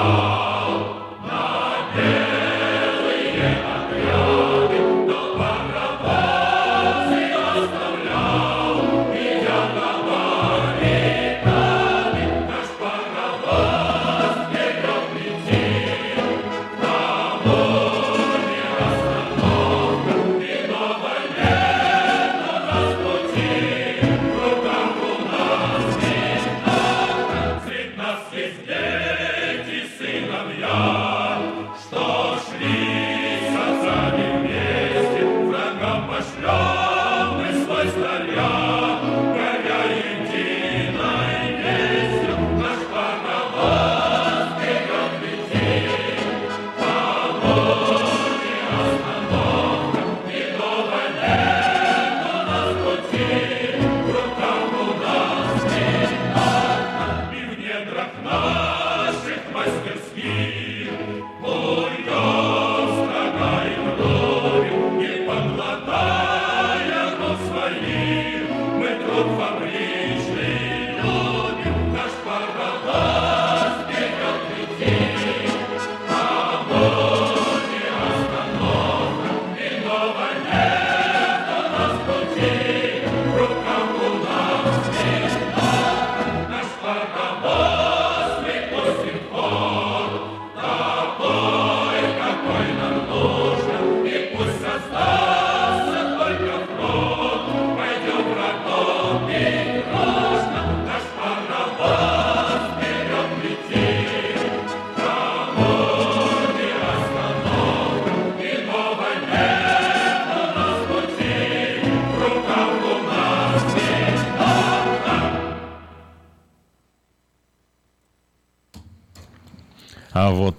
Вот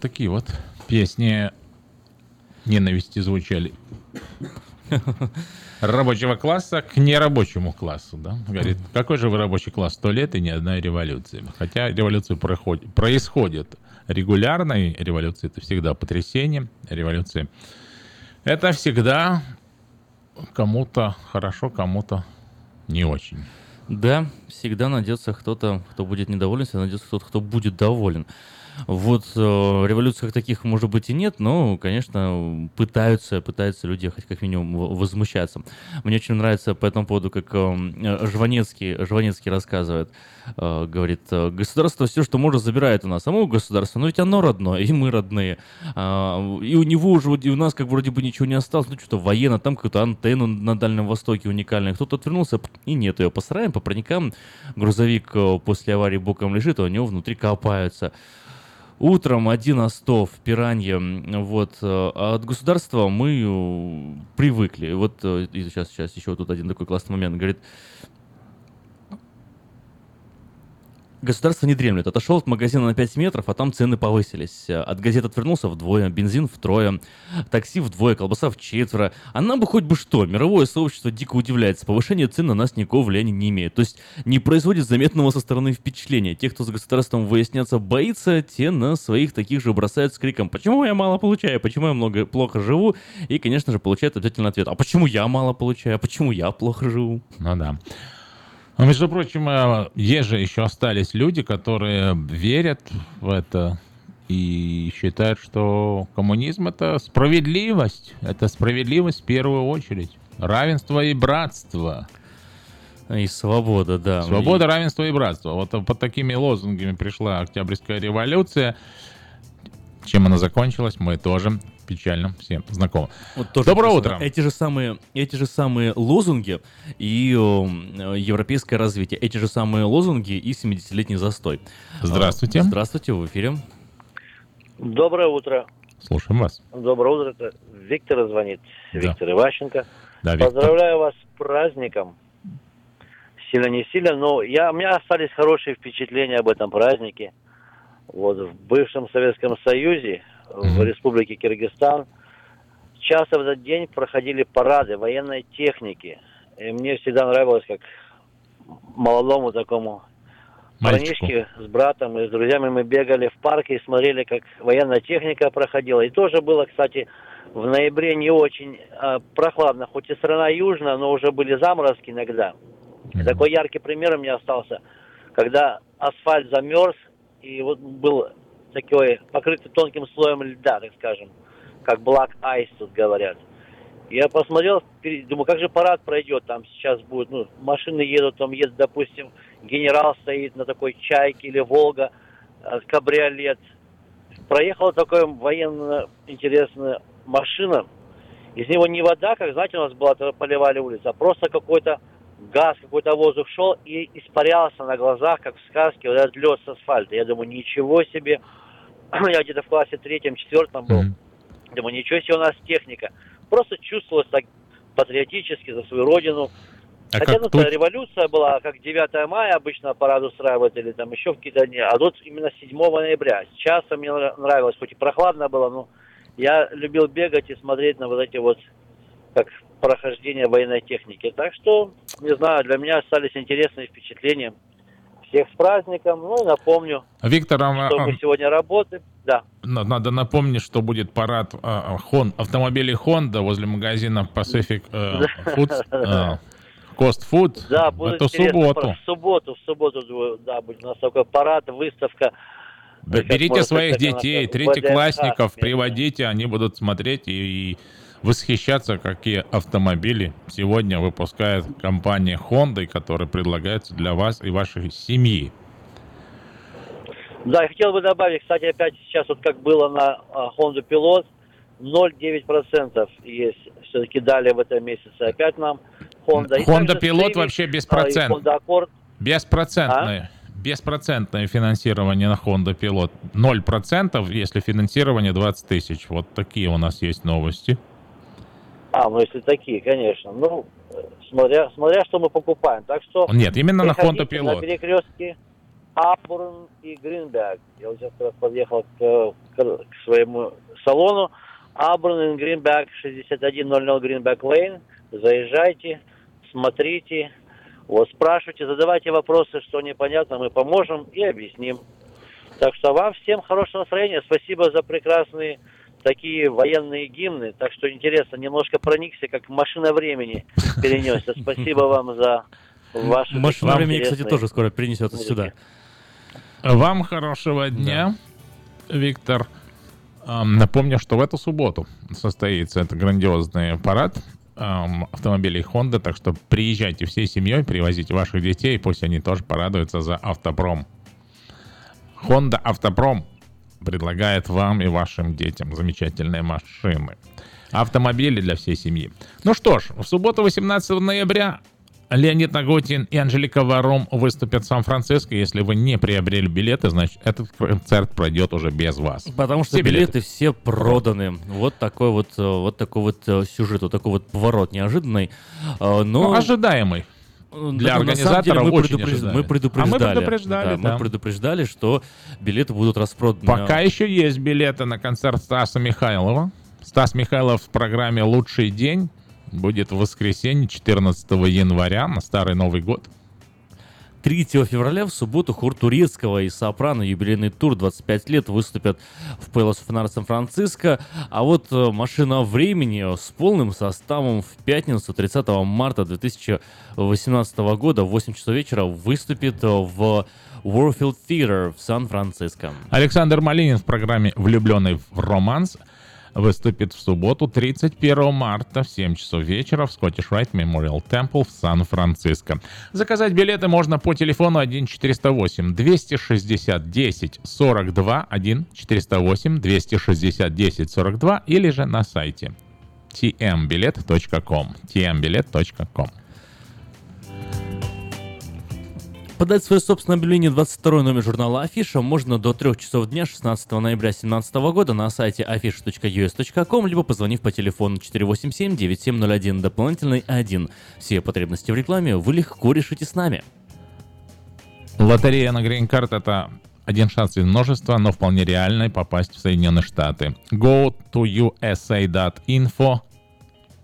такие вот песни ненависти звучали. Рабочего класса к нерабочему классу, да? Говорит, какой же вы рабочий класс? Сто лет и ни одной революции. Хотя революции проходят, происходят регулярно, и революция это всегда потрясение. Революции это всегда кому-то хорошо, кому-то не очень. Да, всегда найдется кто-то, кто будет недоволен, всегда найдется кто-то, кто будет доволен. Вот э, революций таких, может быть, и нет, но, конечно, пытаются, пытаются люди хоть как минимум возмущаться. Мне очень нравится по этому поводу, как э, Жванецкий, Жванецкий рассказывает, э, говорит, э, государство все, что может, забирает у нас. Само государство, но ведь оно родное, и мы родные. А, и у него уже, и у нас как вроде бы ничего не осталось, ну что-то военно, там какую-то антенну на Дальнем Востоке уникальную. Кто-то отвернулся, и нет ее. По сараям, по проникам, грузовик э, после аварии боком лежит, а у него внутри копаются. Утром один остов, пиранье, вот, а от государства мы э, привыкли. Вот э, сейчас, сейчас еще тут один такой классный момент, говорит, Государство не дремлет. Отошел от магазина на 5 метров, а там цены повысились. От газет отвернулся вдвое, бензин втрое, такси вдвое, колбаса в четверо. А нам бы хоть бы что. Мировое сообщество дико удивляется. Повышение цен на нас никакого влияния не имеет. То есть не производит заметного со стороны впечатления. Те, кто с государством выясняться боится, те на своих таких же бросают с криком «Почему я мало получаю? Почему я много, плохо живу?» И, конечно же, получают обязательно ответ «А почему я мало получаю? А почему я плохо живу?» Ну да. Но, между прочим, э, есть же еще остались люди, которые верят в это и считают, что коммунизм это справедливость. Это справедливость в первую очередь. Равенство и братство. И свобода, да. Свобода, равенство и братство. Вот под такими лозунгами пришла Октябрьская революция. Чем она закончилась, мы тоже печально всем знакомы. Вот тоже Доброе утро. Эти же самые, эти же самые лозунги и э, европейское развитие, эти же самые лозунги и 70-летний застой. Здравствуйте. А, Здравствуйте, вы в эфире. Доброе утро. Слушаем вас. Доброе утро. Это Виктор звонит. Да. Виктор Иващенко. Да, Виктор. Поздравляю вас с праздником. Сильно не сильно, но я, у меня остались хорошие впечатления об этом празднике. Вот в бывшем Советском Союзе, в Республике Киргизстан, часто в этот день проходили парады военной техники. И мне всегда нравилось, как молодому такому Мальчику. парнишке с братом и с друзьями мы бегали в парке и смотрели, как военная техника проходила. И тоже было, кстати, в ноябре не очень а, прохладно, хоть и страна южная, но уже были заморозки иногда. И такой яркий пример у меня остался, когда асфальт замерз, и вот был такой покрытый тонким слоем льда, так скажем, как Black Ice тут говорят. Я посмотрел, думаю, как же парад пройдет, там сейчас будет, ну, машины едут, там едет, допустим, генерал стоит на такой чайке или Волга, кабриолет. Проехала такая военно интересная машина, из него не вода, как, знаете, у нас была, поливали улицу, а просто какой-то газ, какой-то воздух шел и испарялся на глазах, как в сказке, вот этот лед с асфальта. Я думаю, ничего себе. Я где-то в классе третьем, четвертом был. Думаю, ничего себе у нас техника. Просто чувствовалось так патриотически за свою родину. А Хотя, как ну, тут- революция была, как 9 мая обычно парад устраивают, или там еще в какие-то дни, а тут именно 7 ноября. Сейчас мне нра- нравилось, хоть и прохладно было, но я любил бегать и смотреть на вот эти вот, как прохождение военной техники. Так что, не знаю, для меня остались интересные впечатления. Всех с праздником. Ну напомню, Виктор, а, что а, мы сегодня работаем. Да. на- надо напомнить, что будет парад а, а, Хон, автомобилей Honda возле магазина Pacific э, Foods, э, Cost Food Да, будет интересно. субботу. В субботу, в субботу, да, будет у нас такой парад, выставка. Берите своих детей, третьеклассников, приводите, они будут смотреть и, и восхищаться, какие автомобили сегодня выпускает компания Honda, которые предлагаются для вас и вашей семьи. Да, я хотел бы добавить, кстати, опять сейчас вот как было на а, Honda Pilot, 0,9% есть, все-таки дали в этом месяце опять нам Honda. И Honda Pilot вообще а, беспроцентный. Honda Accord. Беспроцентное. Беспроцентное финансирование на Honda Pilot. 0%, если финансирование 20 тысяч. Вот такие у нас есть новости. А, ну если такие, конечно. Ну, смотря, смотря что мы покупаем. Так что... Нет, именно на Honda Pilot. На перекрестке Апбурн и Гринберг. Я вот сейчас раз подъехал к, к- к своему салону. Абрун и Гринберг, 6100 Гринберг Лейн. Заезжайте, смотрите, вот спрашивайте, задавайте вопросы, что непонятно, мы поможем и объясним. Так что вам всем хорошего настроения. Спасибо за прекрасные такие военные гимны. Так что интересно, немножко проникся, как машина времени перенесся. Спасибо вам за ваши Машина времени, кстати, тоже скоро принесется музыки. сюда. Вам хорошего дня. Виктор. Ам, Напомню, что в эту субботу состоится этот грандиозный парад автомобилей Honda, так что приезжайте всей семьей, привозите ваших детей, пусть они тоже порадуются за автопром. Honda Автопром предлагает вам и вашим детям замечательные машины. Автомобили для всей семьи. Ну что ж, в субботу 18 ноября Леонид Нагутин и Анжелика Варум выступят в Сан-Франциско. Если вы не приобрели билеты, значит, этот концерт пройдет уже без вас. Потому что Все билеты все проданы. Вот такой вот, э, вот такой вот э, сюжет, вот такой вот поворот неожиданный. Э, Но... Ну, ожидаемый. Для организаторов мы, очень предупреж- мы предупреждали. А мы предупреждали, да, да. Мы предупреждали, что билеты будут распроданы. Пока еще есть билеты на концерт Стаса Михайлова. Стас Михайлов в программе «Лучший день» будет в воскресенье, 14 января, на Старый Новый год. 3 февраля в субботу хор турецкого и сопрано юбилейный тур 25 лет выступят в of Honor Сан-Франциско. А вот э, «Машина времени» с полным составом в пятницу 30 марта 2018 года в 8 часов вечера выступит э, в Warfield Theater в Сан-Франциско. Александр Малинин в программе «Влюбленный в романс» выступит в субботу 31 марта в 7 часов вечера в Scottish Rite Memorial Temple в Сан-Франциско. Заказать билеты можно по телефону 1 408 260 10 42 1 408 260 10 42 или же на сайте tmbilet.com tmbilet.com Подать свое собственное объявление 22 номер журнала Афиша можно до 3 часов дня 16 ноября 2017 года на сайте afisha.us.com, либо позвонив по телефону 487-9701, дополнительный 1. Все потребности в рекламе вы легко решите с нами. Лотерея на Green Card — это один шанс из множества, но вполне реальный попасть в Соединенные Штаты. Go to usa.info.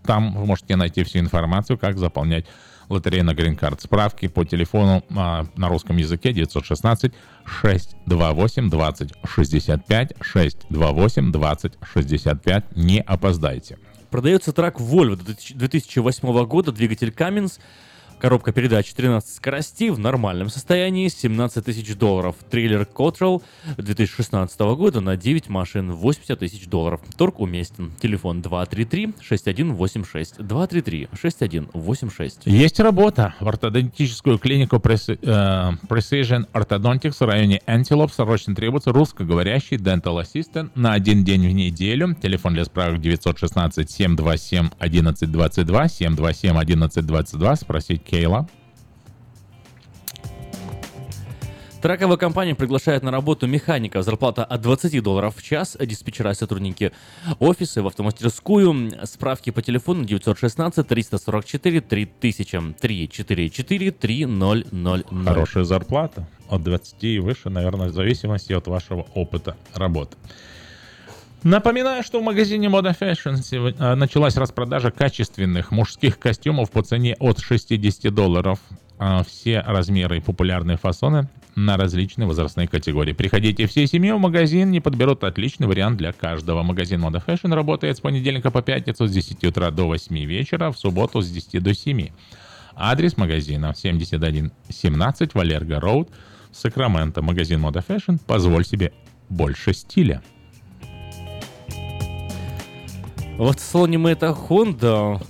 Там вы можете найти всю информацию, как заполнять лотерею на Card. Справки по телефону а, на русском языке 916 628 20 65 628 20 65. Не опоздайте. Продается трак Volvo 2008 года, двигатель Cummins, коробка передач 13 скоростей в нормальном состоянии, 17 тысяч долларов. Трейлер Cottrell 2016 года на 9 машин, 80 тысяч долларов. Торг уместен. Телефон 233-6186, 233-6186. Есть работа в ортодонтическую клинику э, Precision Orthodontics в районе Antelope. Срочно требуется русскоговорящий Dental Assistant на один день в неделю. Телефон для справок 916-727-1122, 727-1122. Спросить Кейла. Траковая компания приглашает на работу механика. Зарплата от 20 долларов в час. Диспетчера и сотрудники офиса в автомастерскую. Справки по телефону 916-344-3000. 344-3000. Хорошая зарплата. От 20 и выше, наверное, в зависимости от вашего опыта работы. Напоминаю, что в магазине Moda Fashion а, началась распродажа качественных мужских костюмов по цене от 60 долларов. А, Все размеры и популярные фасоны на различные возрастные категории. Приходите всей семьей в магазин, не подберут отличный вариант для каждого. Магазин Moda Fashion работает с понедельника по пятницу с 10 утра до 8 вечера, в субботу с 10 до 7. Адрес магазина 7117 Валерго Роуд, Сакраменто. Магазин Moda Fashion. Позволь себе больше стиля. В салоне Мэйта Honda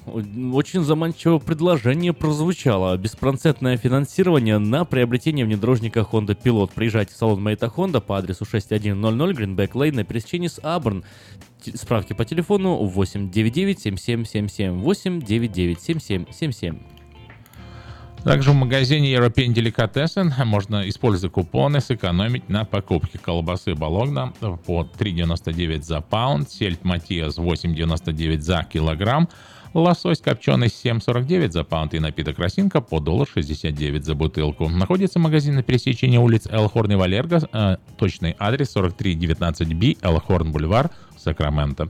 очень заманчивое предложение прозвучало. Беспроцентное финансирование на приобретение внедорожника Honda Pilot. Приезжайте в салон Мэйта Honda по адресу 6100 Greenback Lane на пересечении с Абрн. Справки по телефону 899 7777 899 7777. Также в магазине European Delicatessen можно, используя купоны, сэкономить на покупке колбасы Бологна по 3,99 за паунд, сельдь Матиас 8,99 за килограмм, лосось копченый 7,49 за паунд и напиток Росинка по доллар 69 за бутылку. Находится магазин на пересечении улиц Элхорн и Валерго, э, точный адрес 4319B, Элхорн Бульвар, Сакраменто.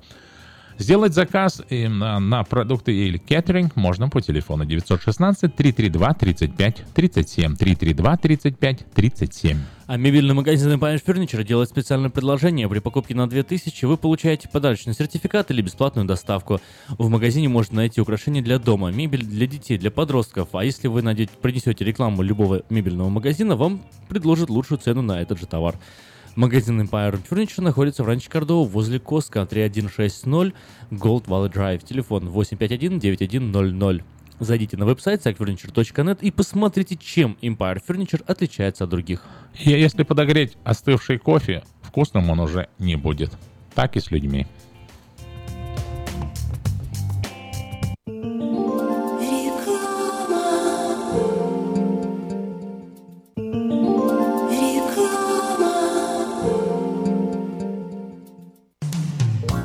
Сделать заказ на, продукты или кеттеринг можно по телефону 916 332 35 37 332 35 37. А мебельный магазин Empire Furniture делает специальное предложение. При покупке на 2000 вы получаете подарочный сертификат или бесплатную доставку. В магазине можно найти украшения для дома, мебель для детей, для подростков. А если вы найдете, принесете рекламу любого мебельного магазина, вам предложат лучшую цену на этот же товар. Магазин Empire Furniture находится в Ранче Кордова возле Коска 3160 Gold Valley Drive. Телефон 851-9100. Зайдите на веб-сайт sitefurniture.net и посмотрите, чем Empire Furniture отличается от других. Если подогреть остывший кофе, вкусным он уже не будет. Так и с людьми.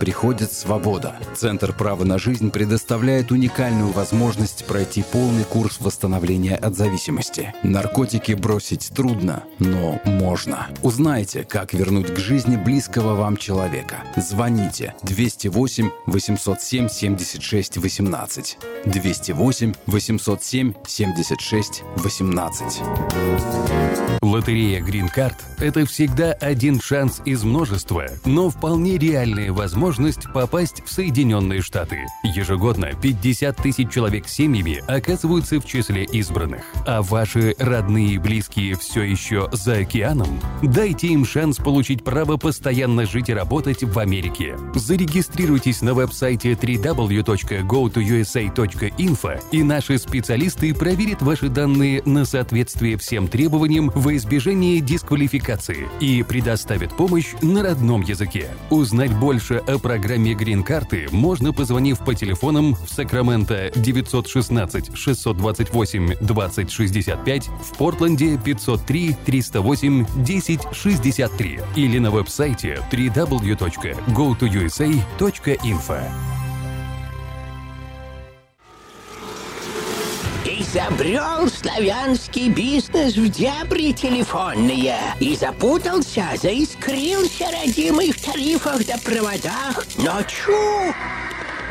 приходит свобода. Центр права на жизнь предоставляет уникальную возможность пройти полный курс восстановления от зависимости. Наркотики бросить трудно, но можно. Узнайте, как вернуть к жизни близкого вам человека. Звоните 208 807 76 18. 208 807 76 18. Лотерея Green Card – это всегда один шанс из множества, но вполне реальная возможность попасть в Соединенные Штаты. Ежегодно 50 тысяч человек семьями оказываются в числе избранных. А ваши родные и близкие все еще за океаном? Дайте им шанс получить право постоянно жить и работать в Америке. Зарегистрируйтесь на веб-сайте www.gotousa.info и наши специалисты проверят ваши данные на соответствие всем требованиям во избежание дисквалификации и предоставят помощь на родном языке. Узнать больше о программе Грин-карты можно, позвонив по телефонам в Сакраменто 916 628 2065, в Портленде 503 308 1063 или на веб-сайте www.gotousa.info. Изобрел славянский бизнес в дебри телефонные и запутался, заискрился родимый в тарифах да проводах. Но чу!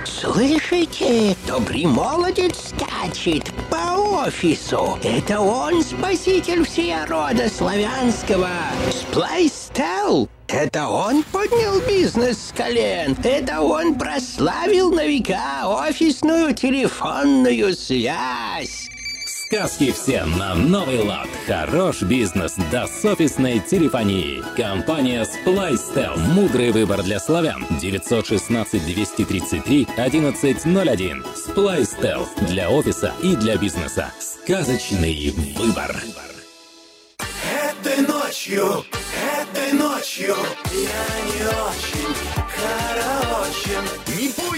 Слышите? Добрый молодец скачет по офису. Это он спаситель всея рода славянского. Сплайстел. Это он поднял бизнес с колен. Это он прославил на века офисную телефонную связь. Сказки все на новый лад. Хорош бизнес до офисной телефонии. Компания Splystel. Мудрый выбор для славян. 916-233-1101. Splystel. Для офиса и для бизнеса. Сказочный выбор. Этой ночью, этой ночью я не очень.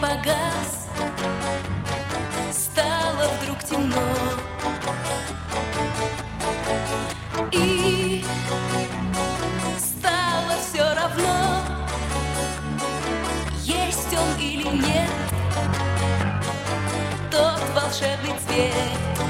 погас, стало вдруг темно. И стало все равно, есть он или нет, тот волшебный цвет.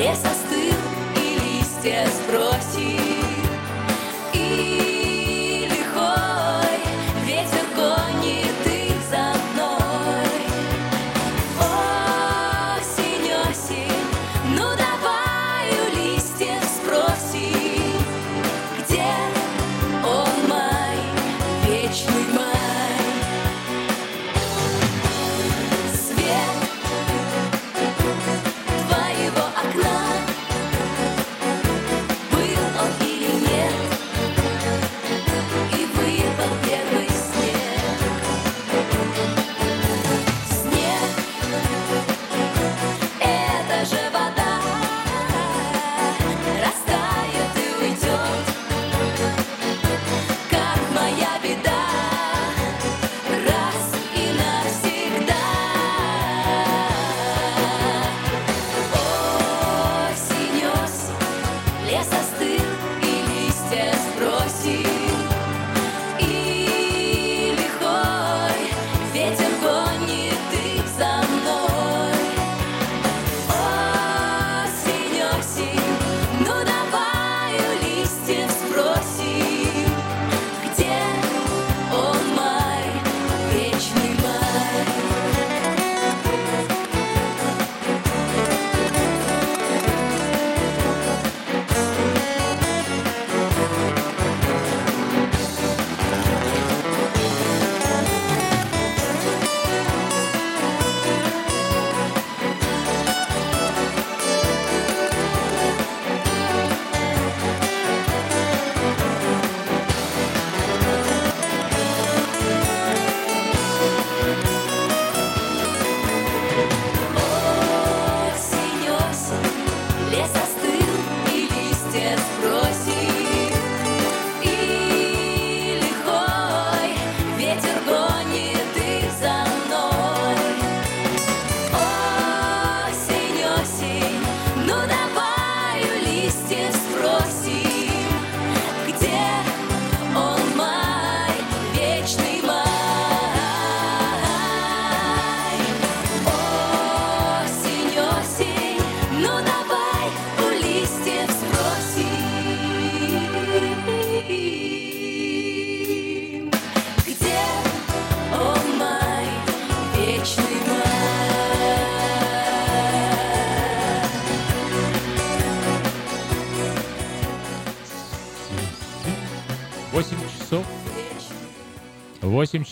Лес остыл, и листья сбросил.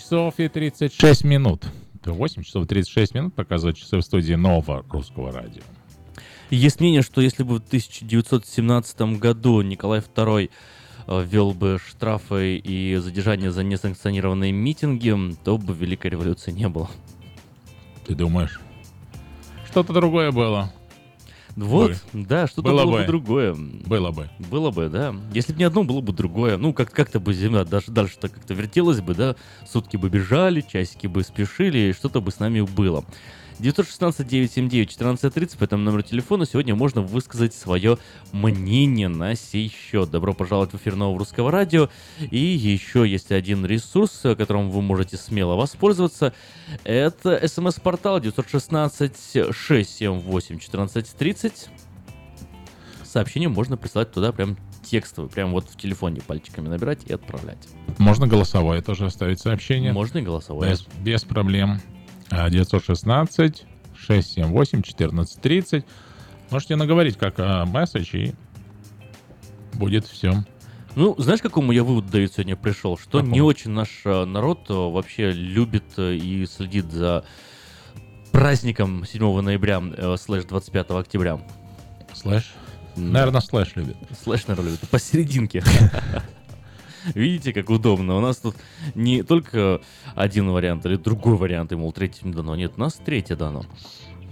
Часов и 36 минут. 8 часов и 36 минут показывают часы в студии нового русского радио. Есть мнение, что если бы в 1917 году Николай II э, ввел бы штрафы и задержания за несанкционированные митинги, то бы Великой революции не было. Ты думаешь? Что-то другое было. Вот, Бы. да, что-то Было было, бы бы. другое. Было бы. Было бы, да. Если бы не одно, было бы другое. Ну, как- как-то бы земля даже дальше-то как-то вертелась бы, да. Сутки бы бежали, часики бы спешили, и что-то бы с нами было. 916-979-1430 по этому номеру телефона сегодня можно высказать свое мнение на сей счет. Добро пожаловать в эфир нового русского радио. И еще есть один ресурс, которым вы можете смело воспользоваться. Это смс-портал 916-678-1430. Сообщение можно присылать туда прям текстовый, прям вот в телефоне пальчиками набирать и отправлять. Можно голосовое тоже оставить сообщение. Можно и голосовое. Без, без проблем. А, 916 678 1430. Можете наговорить как а, месседж и будет все. Ну, знаешь, к какому я выводу, Давид, сегодня пришел? Что не очень наш э, народ э, вообще любит и следит за праздником 7 ноября э, слэш 25 октября. Слэш? Наверное, слэш любит. Слэш, наверное, любит. Посерединке. Видите, как удобно. У нас тут не только один вариант или другой вариант, и, мол, третий не дано. Нет, у нас третье дано.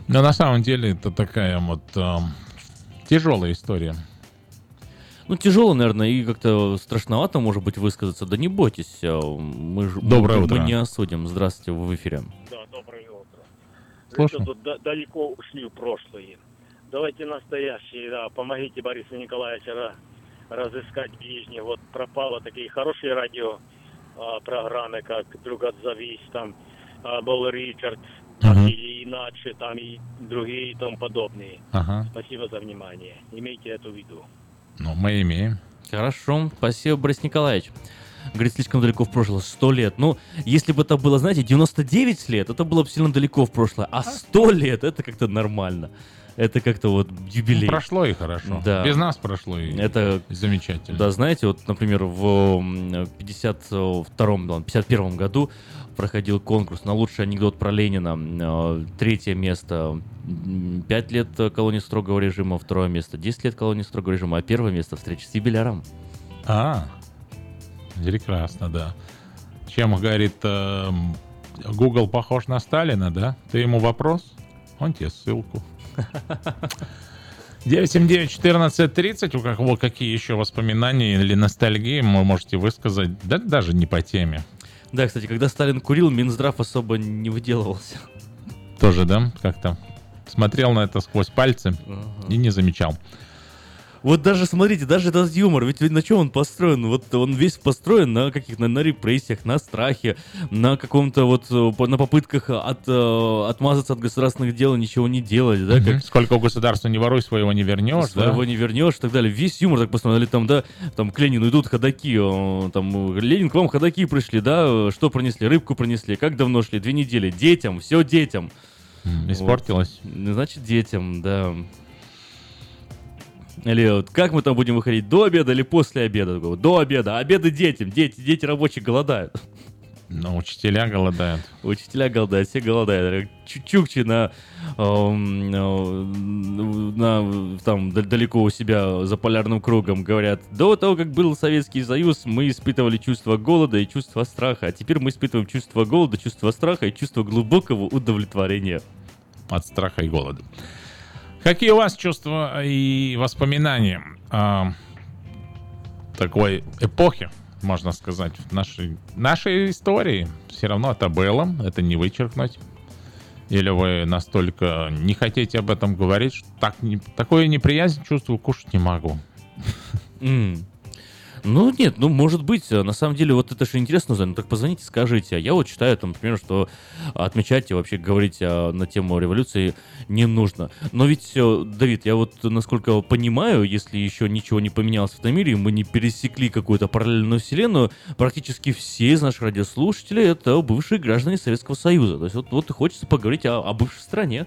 Но на самом деле это такая вот эм, тяжелая история. Ну, тяжело, наверное, и как-то страшновато, может быть, высказаться. Да не бойтесь, э, мы, ж- Доброе мы, утро. мы не осудим. Здравствуйте, вы в эфире. Да, доброе утро. Что, тут да- далеко ушли в прошлое. Давайте настоящие, да, помогите Борису Николаевичу ра- разыскать ближних. Вот пропало такие хорошие радио а, программы, как «Друг отзовись», там а, был Ричард, как Мгм. и иначе, там и другие и тому подобные. Ага. Спасибо за внимание. Имейте это в виду. Ну, мы имеем. Хорошо, спасибо, Борис Николаевич. Говорит, слишком далеко в прошлое, 100 лет. Ну, если бы это было, знаете, 99 лет, это было бы сильно далеко в прошлое. А 100 лет, это как-то нормально. Это как-то вот юбилей. Прошло и хорошо. Да. Без нас прошло и Это замечательно. Да, знаете, вот, например, в м, 52-м, ладно, 51 году проходил конкурс на лучший анекдот про Ленина. Э, Третье место 5 лет колонии строгого режима, второе место 10 лет колонии строгого режима, а первое место встреча с юбиляром. А, прекрасно, да. Чем, говорит, эм, Google похож на Сталина, да? Ты ему вопрос, он тебе ссылку. 979-1430, у кого какие еще воспоминания или ностальгии вы можете высказать, да даже не по теме. Да, кстати, когда Сталин курил, Минздрав особо не выделывался. Тоже, да, как-то смотрел на это сквозь пальцы и не замечал. Вот даже, смотрите, даже этот юмор, ведь, на чем он построен? Вот он весь построен на каких на, на репрессиях, на страхе, на каком-то вот, э, на попытках от, э, отмазаться от государственных дел и ничего не делать, да, как Сколько у государства не воруй, своего не вернешь, да? своего не вернешь и так далее. Весь юмор так посмотрели, там, да, там к Ленину идут ходаки, э, там, Ленин, к вам ходаки пришли, да, э, что принесли? Рыбку принесли, как давно шли? Две недели. Детям, все детям. Испортилось. Вот. Значит, детям, да. Или вот как мы там будем выходить, до обеда или после обеда? До обеда, обеды детям, дети, дети рабочие голодают. Но учителя голодают. Учителя голодают, все голодают. Чукчи на, эм, э, на там далеко у себя за полярным кругом говорят, до того, как был Советский Союз, мы испытывали чувство голода и чувство страха, а теперь мы испытываем чувство голода, чувство страха и чувство глубокого удовлетворения. От страха и голода. Какие у вас чувства и воспоминания о такой эпохи, можно сказать, в нашей, нашей истории? Все равно это было, это не вычеркнуть. Или вы настолько не хотите об этом говорить, что так, не, такое неприязнь чувствую, кушать не могу. М. Ну, нет, ну, может быть, э, на самом деле, вот это же интересно, Зай, ну, так позвоните, скажите. А я вот считаю, там, например, что отмечать и вообще говорить а, на тему революции не нужно. Но ведь, э, Давид, я вот, насколько понимаю, если еще ничего не поменялось в этом мире, мы не пересекли какую-то параллельную вселенную, практически все из наших радиослушателей — это бывшие граждане Советского Союза. То есть вот, вот хочется поговорить о, о бывшей стране.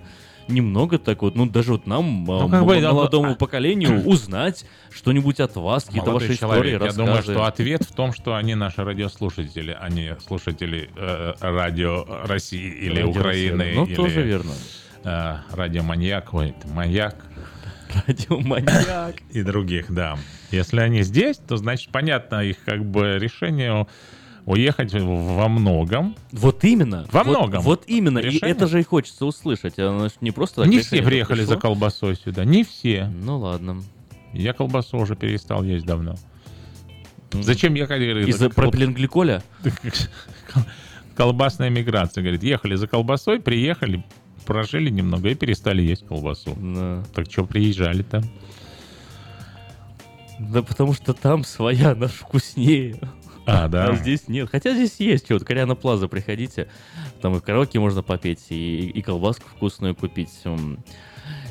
Немного так вот, ну даже вот нам, а, Ну, как бы, м- да, молодому а- поколению, узнать что-нибудь от вас, какие-то ваши истории, человек, я думаю, что ответ в том, что они наши радиослушатели, а не слушатели э, радио России или Радио Украины. Россия, ну, или, тоже верно. э, радиоманьяк, ой, маяк. Радиоманьяк. И других, да. Если они здесь, то значит понятно их как бы решение уехать во многом. Вот именно. Во вот, многом. Вот именно. Решение. И это же и хочется услышать. Оно ж не просто так Не все приехали пришло. за колбасой сюда, не все. Ну ладно. Я колбасу уже перестал есть давно. Зачем говорю? Из-за колб- пропиленгликоля? Колбасная миграция, говорит, ехали за колбасой, приехали, прожили немного и перестали есть колбасу. Так что приезжали-то? Да потому что там своя, наш вкуснее. А, да. здесь нет. Хотя здесь есть что-то. Кориана Плаза, приходите. Там и в караоке можно попеть, и, и колбаску вкусную купить.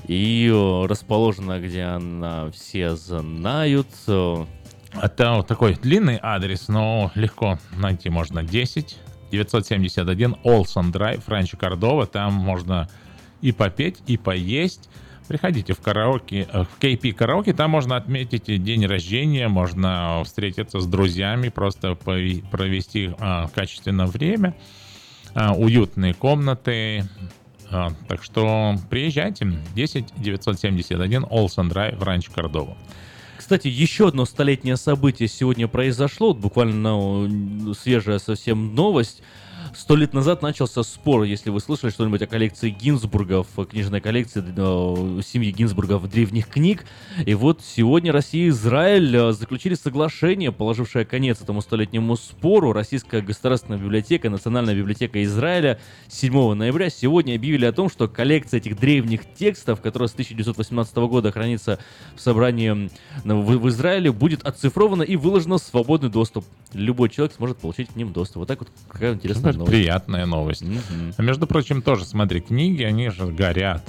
И о, расположена, где она все знают. Это вот такой длинный адрес, но легко найти можно. 10 971 Олсон Драйв, Ранчо Кордова. Там можно и попеть, и поесть. Приходите в караоке, э, в KP караоке, там можно отметить день рождения, можно встретиться с друзьями, просто провести а, качественное время, А, уютные комнаты. А, так что приезжайте. 10 971 Олсон Драйв, Ранчо Кордова. Кстати, еще одно столетнее событие сегодня произошло, буквально ну, свежая совсем новость. Сто лет назад начался спор, если вы слышали что-нибудь о коллекции Гинзбургов, о книжной коллекции э, семьи Гинзбургов древних книг. И вот сегодня Россия и Израиль э, заключили соглашение, положившее конец этому столетнему спору. Российская государственная библиотека, Национальная библиотека Израиля 7 ноября сегодня объявили о том, что коллекция этих древних текстов, которая с 1918 года хранится в собрании в, в Израиле, будет оцифрована и выложена в свободный доступ. Любой человек сможет получить к ним доступ. Вот так вот какая интересная новость. Приятная новость. А между прочим, тоже, смотри, книги, они же горят.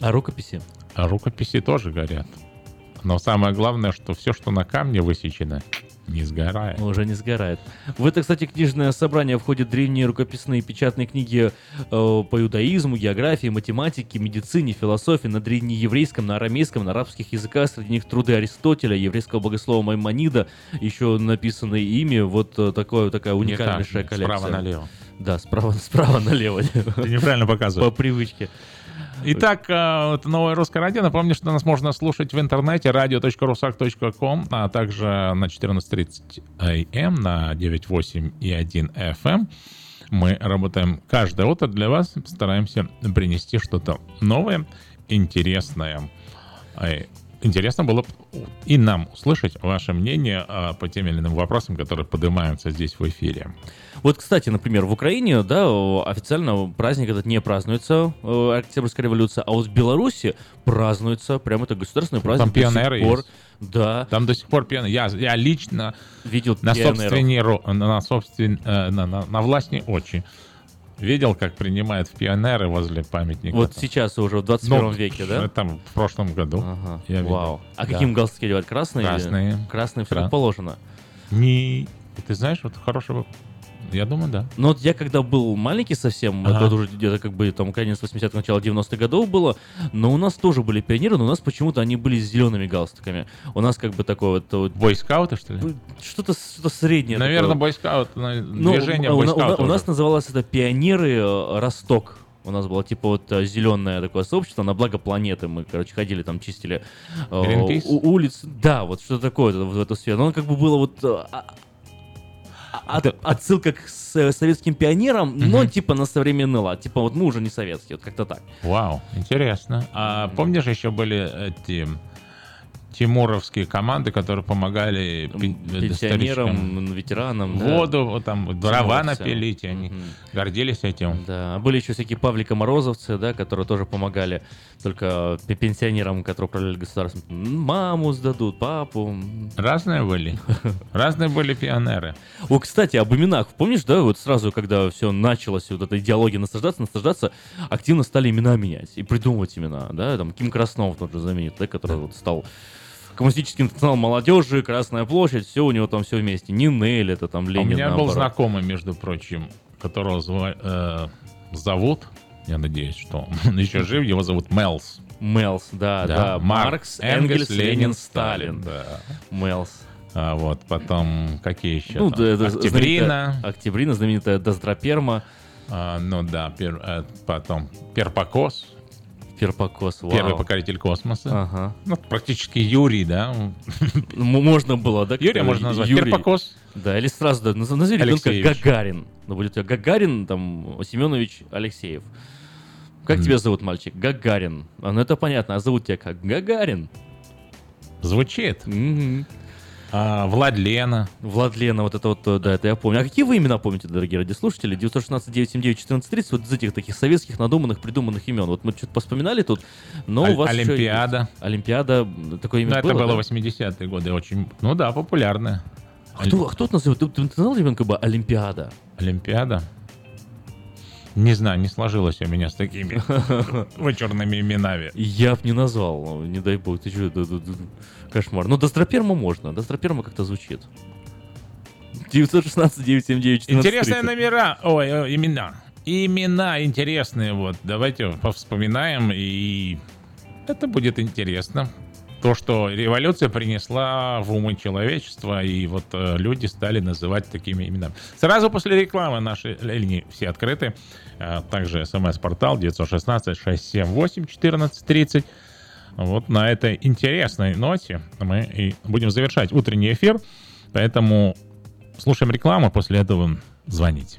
А рукописи? А рукописи тоже горят. Но самое главное, что все, что на камне высечено, не сгорает. Уже не сгорает. В это, кстати, книжное собрание входят древние рукописные печатные книги э, по иудаизму, географии, математике, медицине, философии, на древнееврейском, на арамейском, на арабских языках, среди них труды Аристотеля, еврейского богослова Маймонида, еще написанные ими. Вот э, такое, такая уникальнейшая коллекция. справа налево. Да, справа, справа налево. Ты неправильно показываешь. По привычке. Итак, это новое русское радио. Напомню, что нас можно слушать в интернете radio.rusak.com, а также на 14.30 AM, на 9.8 и 1 FM. Мы работаем каждое утро для вас, стараемся принести что-то новое, интересное. Интересно было и нам услышать ваше мнение э, по тем или иным вопросам, которые поднимаются здесь в эфире. Вот, кстати, например, в Украине, да, официально праздник этот не празднуется, э, Октябрьская революция, а вот в Беларуси празднуется, прям это государственный праздник. Там пионеры до сих пор. есть. Да. Там до сих пор пионеры. Я, я лично видел на пионеров. собственные, на, собствен, э, на, на, на властные очи видел, как принимают в пионеры возле памятника. Вот сейчас уже в 21 Ну, веке, да? Там в прошлом году. Ага. я видел. Вау. А Да. каким галстуки одевать? Красные? или- Красные. Красные, все как положено. Не... Ты знаешь, вот хорошего... Я думаю, да. Ну вот я когда был маленький совсем, Ага. это уже где-то как бы там конец 80-х, начало 90-х годов было, но у нас тоже были пионеры, но у нас почему-то они были с зелеными галстуками. У нас как бы такое вот... бойскауты, что ли? Что-то, что среднее. Наверное, такое. бойскаут, Ну, движение у, у- у- бойскаутов у нас называлось это пионеры э, Росток. У нас было типа вот зеленое такое сообщество на благо планеты. Мы, короче, ходили там, чистили э, у- улицы. Да, вот что такое вот в эту сферу. Но он как бы было вот а- от- отсылка к советским пионерам, но типа на современный лад. Типа вот мы уже не советские, вот как-то так. Вау, интересно. А помнишь, еще были эти тимуровские команды, которые помогали Пенсионерам, ветеранам. да. воду, вот там дрова напилить, они гордились этим. Да, а были еще всякие Павлика Морозовцы, да, которые тоже помогали только пе- пенсионерам, которые управляли государством. Маму сдадут, папу. Разные были. Разные были пионеры. О, кстати, об именах. Помнишь, да, вот сразу, когда все началось, вот эта идеология наслаждаться, наслаждаться, активно стали имена менять и придумывать имена, да, там Ким Краснов тот же знаменитый, да, который вот стал коммунистический национал молодежи, Красная площадь, все у него там все вместе. Нинель, это там А У Ленин. меня был наоборот. знакомый, между прочим, которого зва- э, зовут, я надеюсь, что он еще жив, его зовут Мелс. Мелс, да, да. Маркс, Энгельс, Ленин, Сталин. Да. Мелс. А вот потом какие еще? Ну, да, это Октябрина. знаменитая- Октябрина, знаменитая Доздроперма. А, ну да, пер- э, потом Перпокос. Перпокос, вау. Первый покоритель космоса. Ага. Ну, практически Юрий, да. Можно было, да? Юрия можно назвать Юрий. Перпокос. Да, или сразу да, наз- назови ребенка. Гагарин. Ну, будет у тебя Гагарин, там, Семенович Алексеев. Как тебя зовут, мальчик? Гагарин. А, ну это понятно, а зовут тебя как? Гагарин. Звучит. А, Владлена. Владлена, вот это вот, э, да, это я помню. А какие вы имена помните, дорогие радиослушатели? 916 979 1430 вот из этих таких советских надуманных, придуманных имен. Вот мы что-то поспоминали тут, но Оль- у вас Олимпиада. Олимпиада, такое имя Ну, это было, было да? 80-е годы, очень, ну да, популярное. А Кто, а кто это называет? Ты, ты, ты знал ребенка бы Олимпиада? Олимпиада? Не знаю, не сложилось у меня с такими вычурными именами. Я б не назвал, не дай бог, ты что, кошмар. Ну, Достроперма можно, Достроперма как-то звучит. 916 979 Интересные номера, ой, э, имена. Имена интересные, вот. Давайте повспоминаем, и это будет интересно. То, что революция принесла в умы человечества, и вот э, люди стали называть такими именами. Сразу после рекламы наши линии все открыты. Э, также смс-портал 916-678-1430. Вот на этой интересной ноте мы и будем завершать утренний эфир. Поэтому слушаем рекламу, после этого звоните.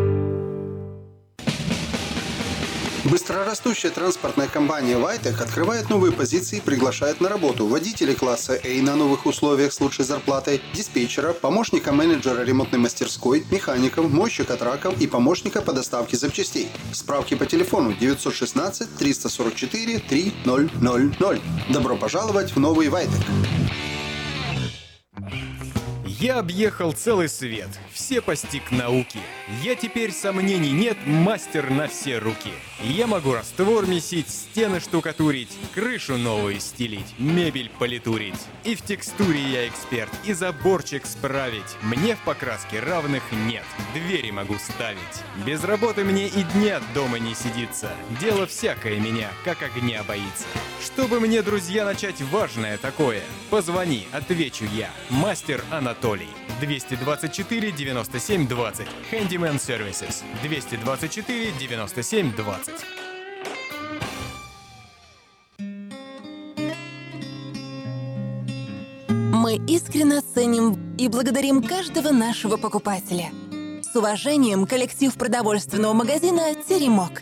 Быстрорастущая транспортная компания «Вайтек» открывает новые позиции и приглашает на работу водителей класса A на новых условиях с лучшей зарплатой, диспетчера, помощника менеджера ремонтной мастерской, механиков, мойщика траков и помощника по доставке запчастей. Справки по телефону 916 344 3000. Добро пожаловать в новый «Вайтек». Я объехал целый свет, все постиг науки. Я теперь сомнений нет, мастер на все руки. Я могу раствор месить, стены штукатурить, крышу новую стелить, мебель политурить. И в текстуре я эксперт, и заборчик справить. Мне в покраске равных нет, двери могу ставить. Без работы мне и дня дома не сидится. Дело всякое меня, как огня боится. Чтобы мне, друзья, начать важное такое, позвони, отвечу я. Мастер Анатолий. 224 97 20. Handyman Services. 224 97 20. Мы искренне ценим и благодарим каждого нашего покупателя. С уважением, коллектив продовольственного магазина «Теремок».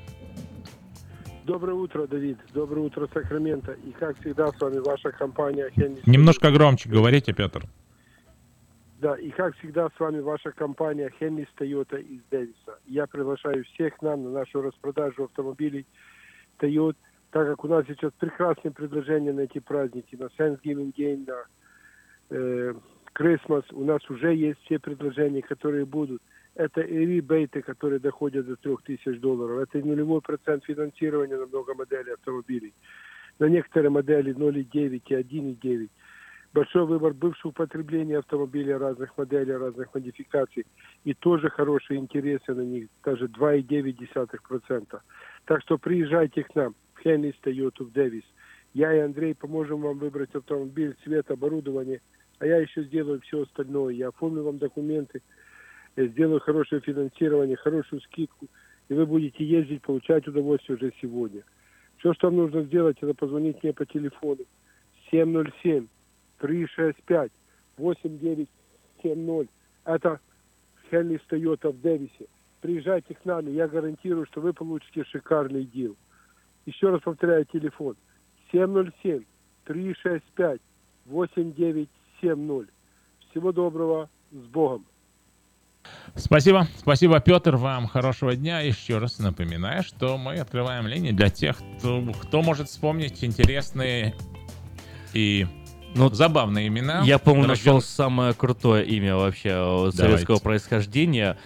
Доброе утро, Давид. Доброе утро, Сакраменто. И как всегда, с вами ваша компания Хенни. Немножко громче говорите, Петр. Да, и как всегда, с вами ваша компания Хеннис Тойота из Дэвиса. Я приглашаю всех нам на нашу распродажу автомобилей Toyota, так как у нас сейчас прекрасные предложения на эти праздники, на Thanksgiving Day, на э, Christmas. У нас уже есть все предложения, которые будут. Это и ребейты, которые доходят до 3000 долларов. Это нулевой процент финансирования на много моделей автомобилей. На некоторые модели 0,9 и 1,9 большой выбор бывшего употребления автомобилей разных моделей, разных модификаций. И тоже хорошие интересы на них, даже 2,9%. Так что приезжайте к нам в Хеннис Toyota в Дэвис. Я и Андрей поможем вам выбрать автомобиль, цвет, оборудование, а я еще сделаю все остальное. Я оформлю вам документы, я сделаю хорошее финансирование, хорошую скидку, и вы будете ездить, получать удовольствие уже сегодня. Все, что вам нужно сделать, это позвонить мне по телефону 707 365 8970. Это Хенли Тойота в Дэвисе. Приезжайте к нам, и я гарантирую, что вы получите шикарный дел. Еще раз повторяю телефон. 707 365 8970. Всего доброго, с Богом. Спасибо, спасибо, Петр, вам хорошего дня. Еще раз напоминаю, что мы открываем линии для тех, кто, кто может вспомнить интересные и ну, забавные имена. Я, по-моему, Рожден- нашел самое крутое имя вообще э, Давайте. советского происхождения.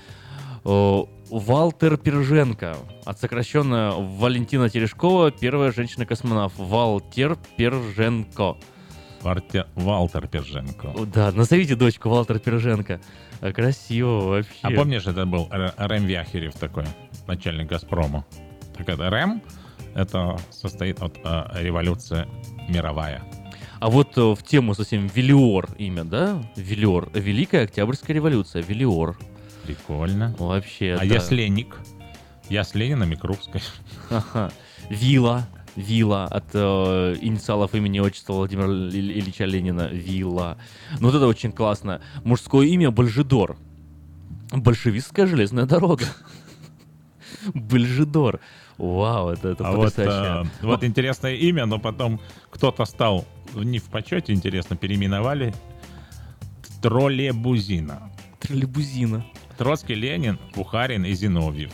Э, Валтер Перженко, от сокращенно Валентина Терешкова, первая женщина-космонавт. Валтер Перженко. Варте- Валтер Перженко. Да, назовите дочку Валтер Перженко. Э, Красиво вообще. А помнишь, это был Рэм Вяхерев такой, начальник Газпрома? Так это Рэм, это состоит от э, революция мировая. А вот э, в тему совсем Велиор имя, да? Велиор. Великая Октябрьская революция. Велиор. Прикольно. Вообще, А да. я с Леник. Я с Ленинами Крупской. Ага. Вила. Вилла от э, инициалов имени отчества Владимира Ил- Ильича Ленина. Вилла. Ну вот это очень классно. Мужское имя Бальжидор. Большевистская железная дорога. Бальжидор. Вау, это, это А вот, потрясающе. э, вот интересное имя, но потом кто-то стал не в почете, интересно, переименовали Троллебузина. Троллебузина. Троцкий, Ленин, Бухарин и Зиновьев.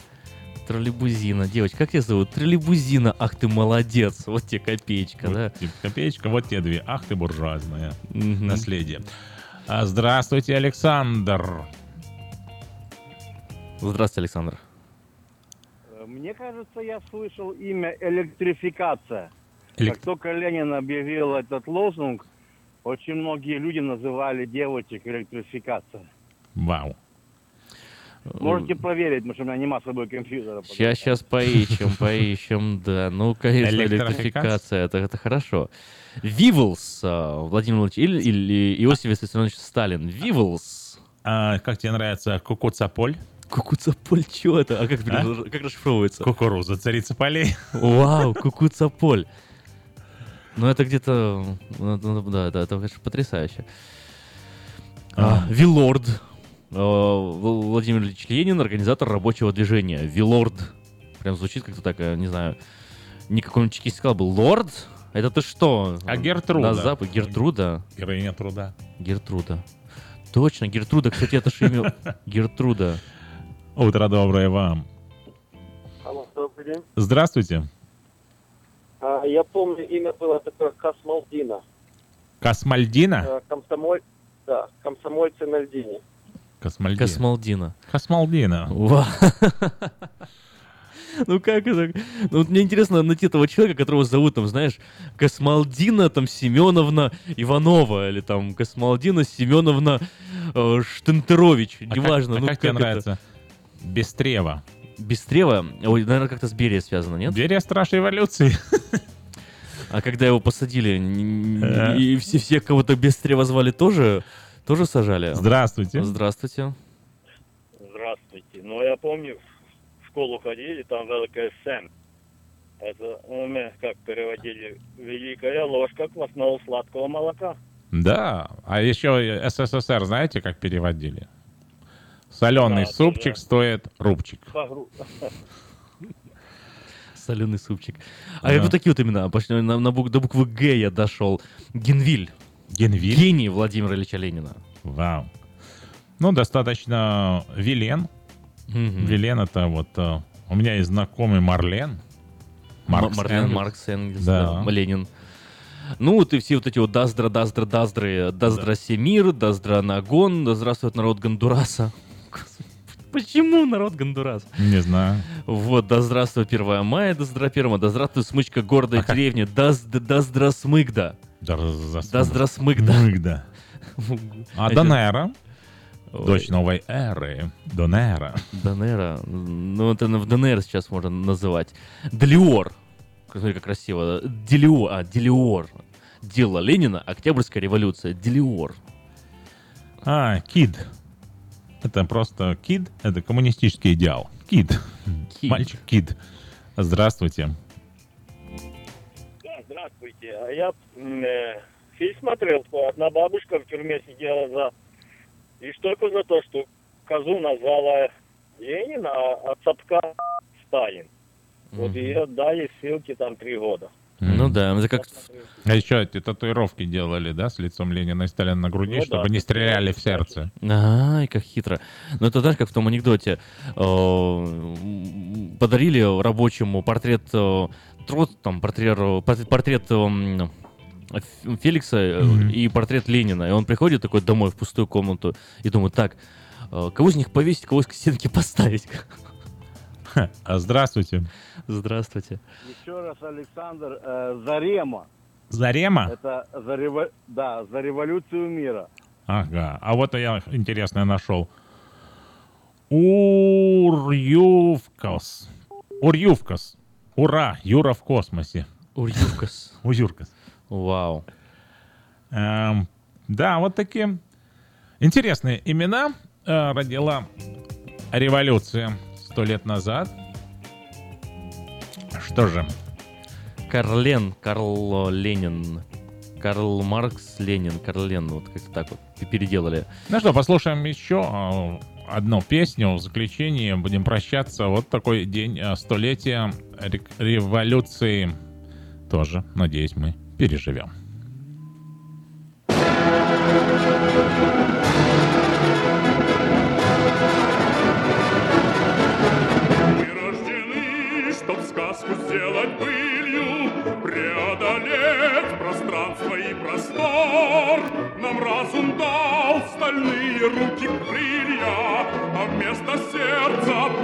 Троллейбузина. Девочка, как тебя зовут? Троллейбузина. Ах ты молодец. Вот тебе копеечка, Вот да? тебе копеечка, вот те две. Ах ты буржуазное наследие. А, Здравствуйте, Александр. Здравствуйте, Александр. Мне кажется, я слышал имя электрификация. Элек- Как только Ленин объявил этот лозунг, очень многие люди называли девочек электрификация. Вау. Можете проверить, потому что у меня нема с собой компьютера. Сейчас, сейчас поищем, поищем, да. Ну, конечно, Электрификация. это, это хорошо. Вивлс, а, Владимир Владимирович, или, или Иосиф Виссарионович Сталин. Вивлс. А, как тебе нравится Кукуцаполь? Кукуцаполь, что это? А как, пере- как расшифровывается? Кукуруза, царица полей. Вау, Кукуцаполь. Ну, это где-то... ну, Да, да, это, конечно, потрясающе. А, Вилорд. Э, Вл- Владимир Ильич Ленин, организатор рабочего движения. Вилорд. Прям звучит как-то так, э, не знаю. Не какой-нибудь чекист сказал бы. Лорд? Это ты что? А Гертруда? На запад. Гертруда? Героиня труда. Гертруда. Точно, Гертруда. Кстати, это же имя... Гертруда. Утро доброе вам. Алло, добрый день. Здравствуйте. А, я помню, имя было такое Космалдина. Космальдина? Э, Комсомоль... Да, комсомольцы на льдине. Космальдина. Космалдина. Космалдина. Ну как это? Ну вот мне интересно найти этого человека, которого зовут, там, знаешь, Космалдина, там, Семеновна Иванова, или там Космалдина Семеновна э, Штентерович, А как- неважно. а ну как тебе это? нравится? Бестрева. Бестрева? Ой, наверное, как-то с Берией связано, нет? Берия страж революции. А когда его посадили, Э. и все, все кого-то Бестрева звали, тоже, тоже сажали? Здравствуйте. Здравствуйте. Здравствуйте. Ну, я помню, в школу ходили, там ВЛКСМ. Это, ну, мы как переводили, великая ложка квасного сладкого молока. Да, а еще СССР знаете, как переводили? Соленый Да, супчик да. стоит рубчик. Соленый супчик. А Да. как вот такие вот имена? Пошли на, на бук- до буквы Г я дошел. Генвиль. Генвиль? Гений Владимира Ильича Ленина. Вау. Ну, достаточно Вилен. Мгм. Вилен это вот... э, У меня есть знакомый Марлен. М- Марлен, Энгельс. Маркс Энгельс, Да. да, Ленин. Ну, и все вот эти вот Даздра, Даздра, Даздры, Даздра Семир, Даздра Нагон, да здравствует народ Гондураса. Почему народ Гондурас? Не знаю. Вот, да здравствует 1 мая, да здра 1, да здравствует смычка гордой деревни, да, с- да. Да, за- Да здра смыгда. Смыгда. А Донера? Дочь новой эры. Донера. Донера. Ну, это в ДНР сейчас можно называть. Делиор. Смотри, как красиво. Делиор. А, Делиор. Дело Ленина. Октябрьская революция. Делиор. А, кид. Это просто кид, это коммунистический идеал. Кид. Мальчик кид. Здравствуйте. Да, здравствуйте. А я э, фильм смотрел, что одна бабушка в тюрьме сидела за... И только за то, что козу назвала Ленин, а от Цапка Сталин. Вот ее дали ссылки там три года. Ну да, это как... А еще эти татуировки делали, да, с лицом Ленина и Сталина на груди, Ну чтобы да. не стреляли в сердце. Ай, как хитро. Ну, это знаешь, как в том анекдоте. э, Подарили рабочему портрет э, Троц, там, портрет, портрет, портрет э, м, Ф- Феликса э, и портрет Ленина. И он приходит такой домой в пустую комнату и думает, так, кого из них повесить, кого из к стенке поставить? А здравствуйте. Здравствуйте. Еще раз, Александр, э, Зарема. Зарема? Это за, рево- да, за революцию мира. Ага. А вот я интересное нашел. Урювкас. Урювкас. Ура! Юра в космосе. Урювкас. Узюркас. Вау. Эм, да, вот такие интересные имена э, родила революция сто лет назад. Что же, Карлен, Карл Ленин, Карл Маркс, Ленин, Карл Лен, вот как-то так вот переделали. Ну что, послушаем еще а, одну песню. В заключение будем прощаться. Вот такой день а, столетия революции. Тоже, надеюсь, мы переживем. scherza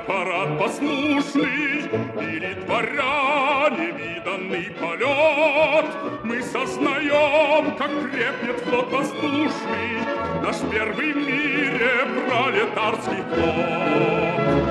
аппарат послушный. Или творя невиданный полет. Мы сознаем, как крепнет флот воздушный Наш первый в мире пролетарский флот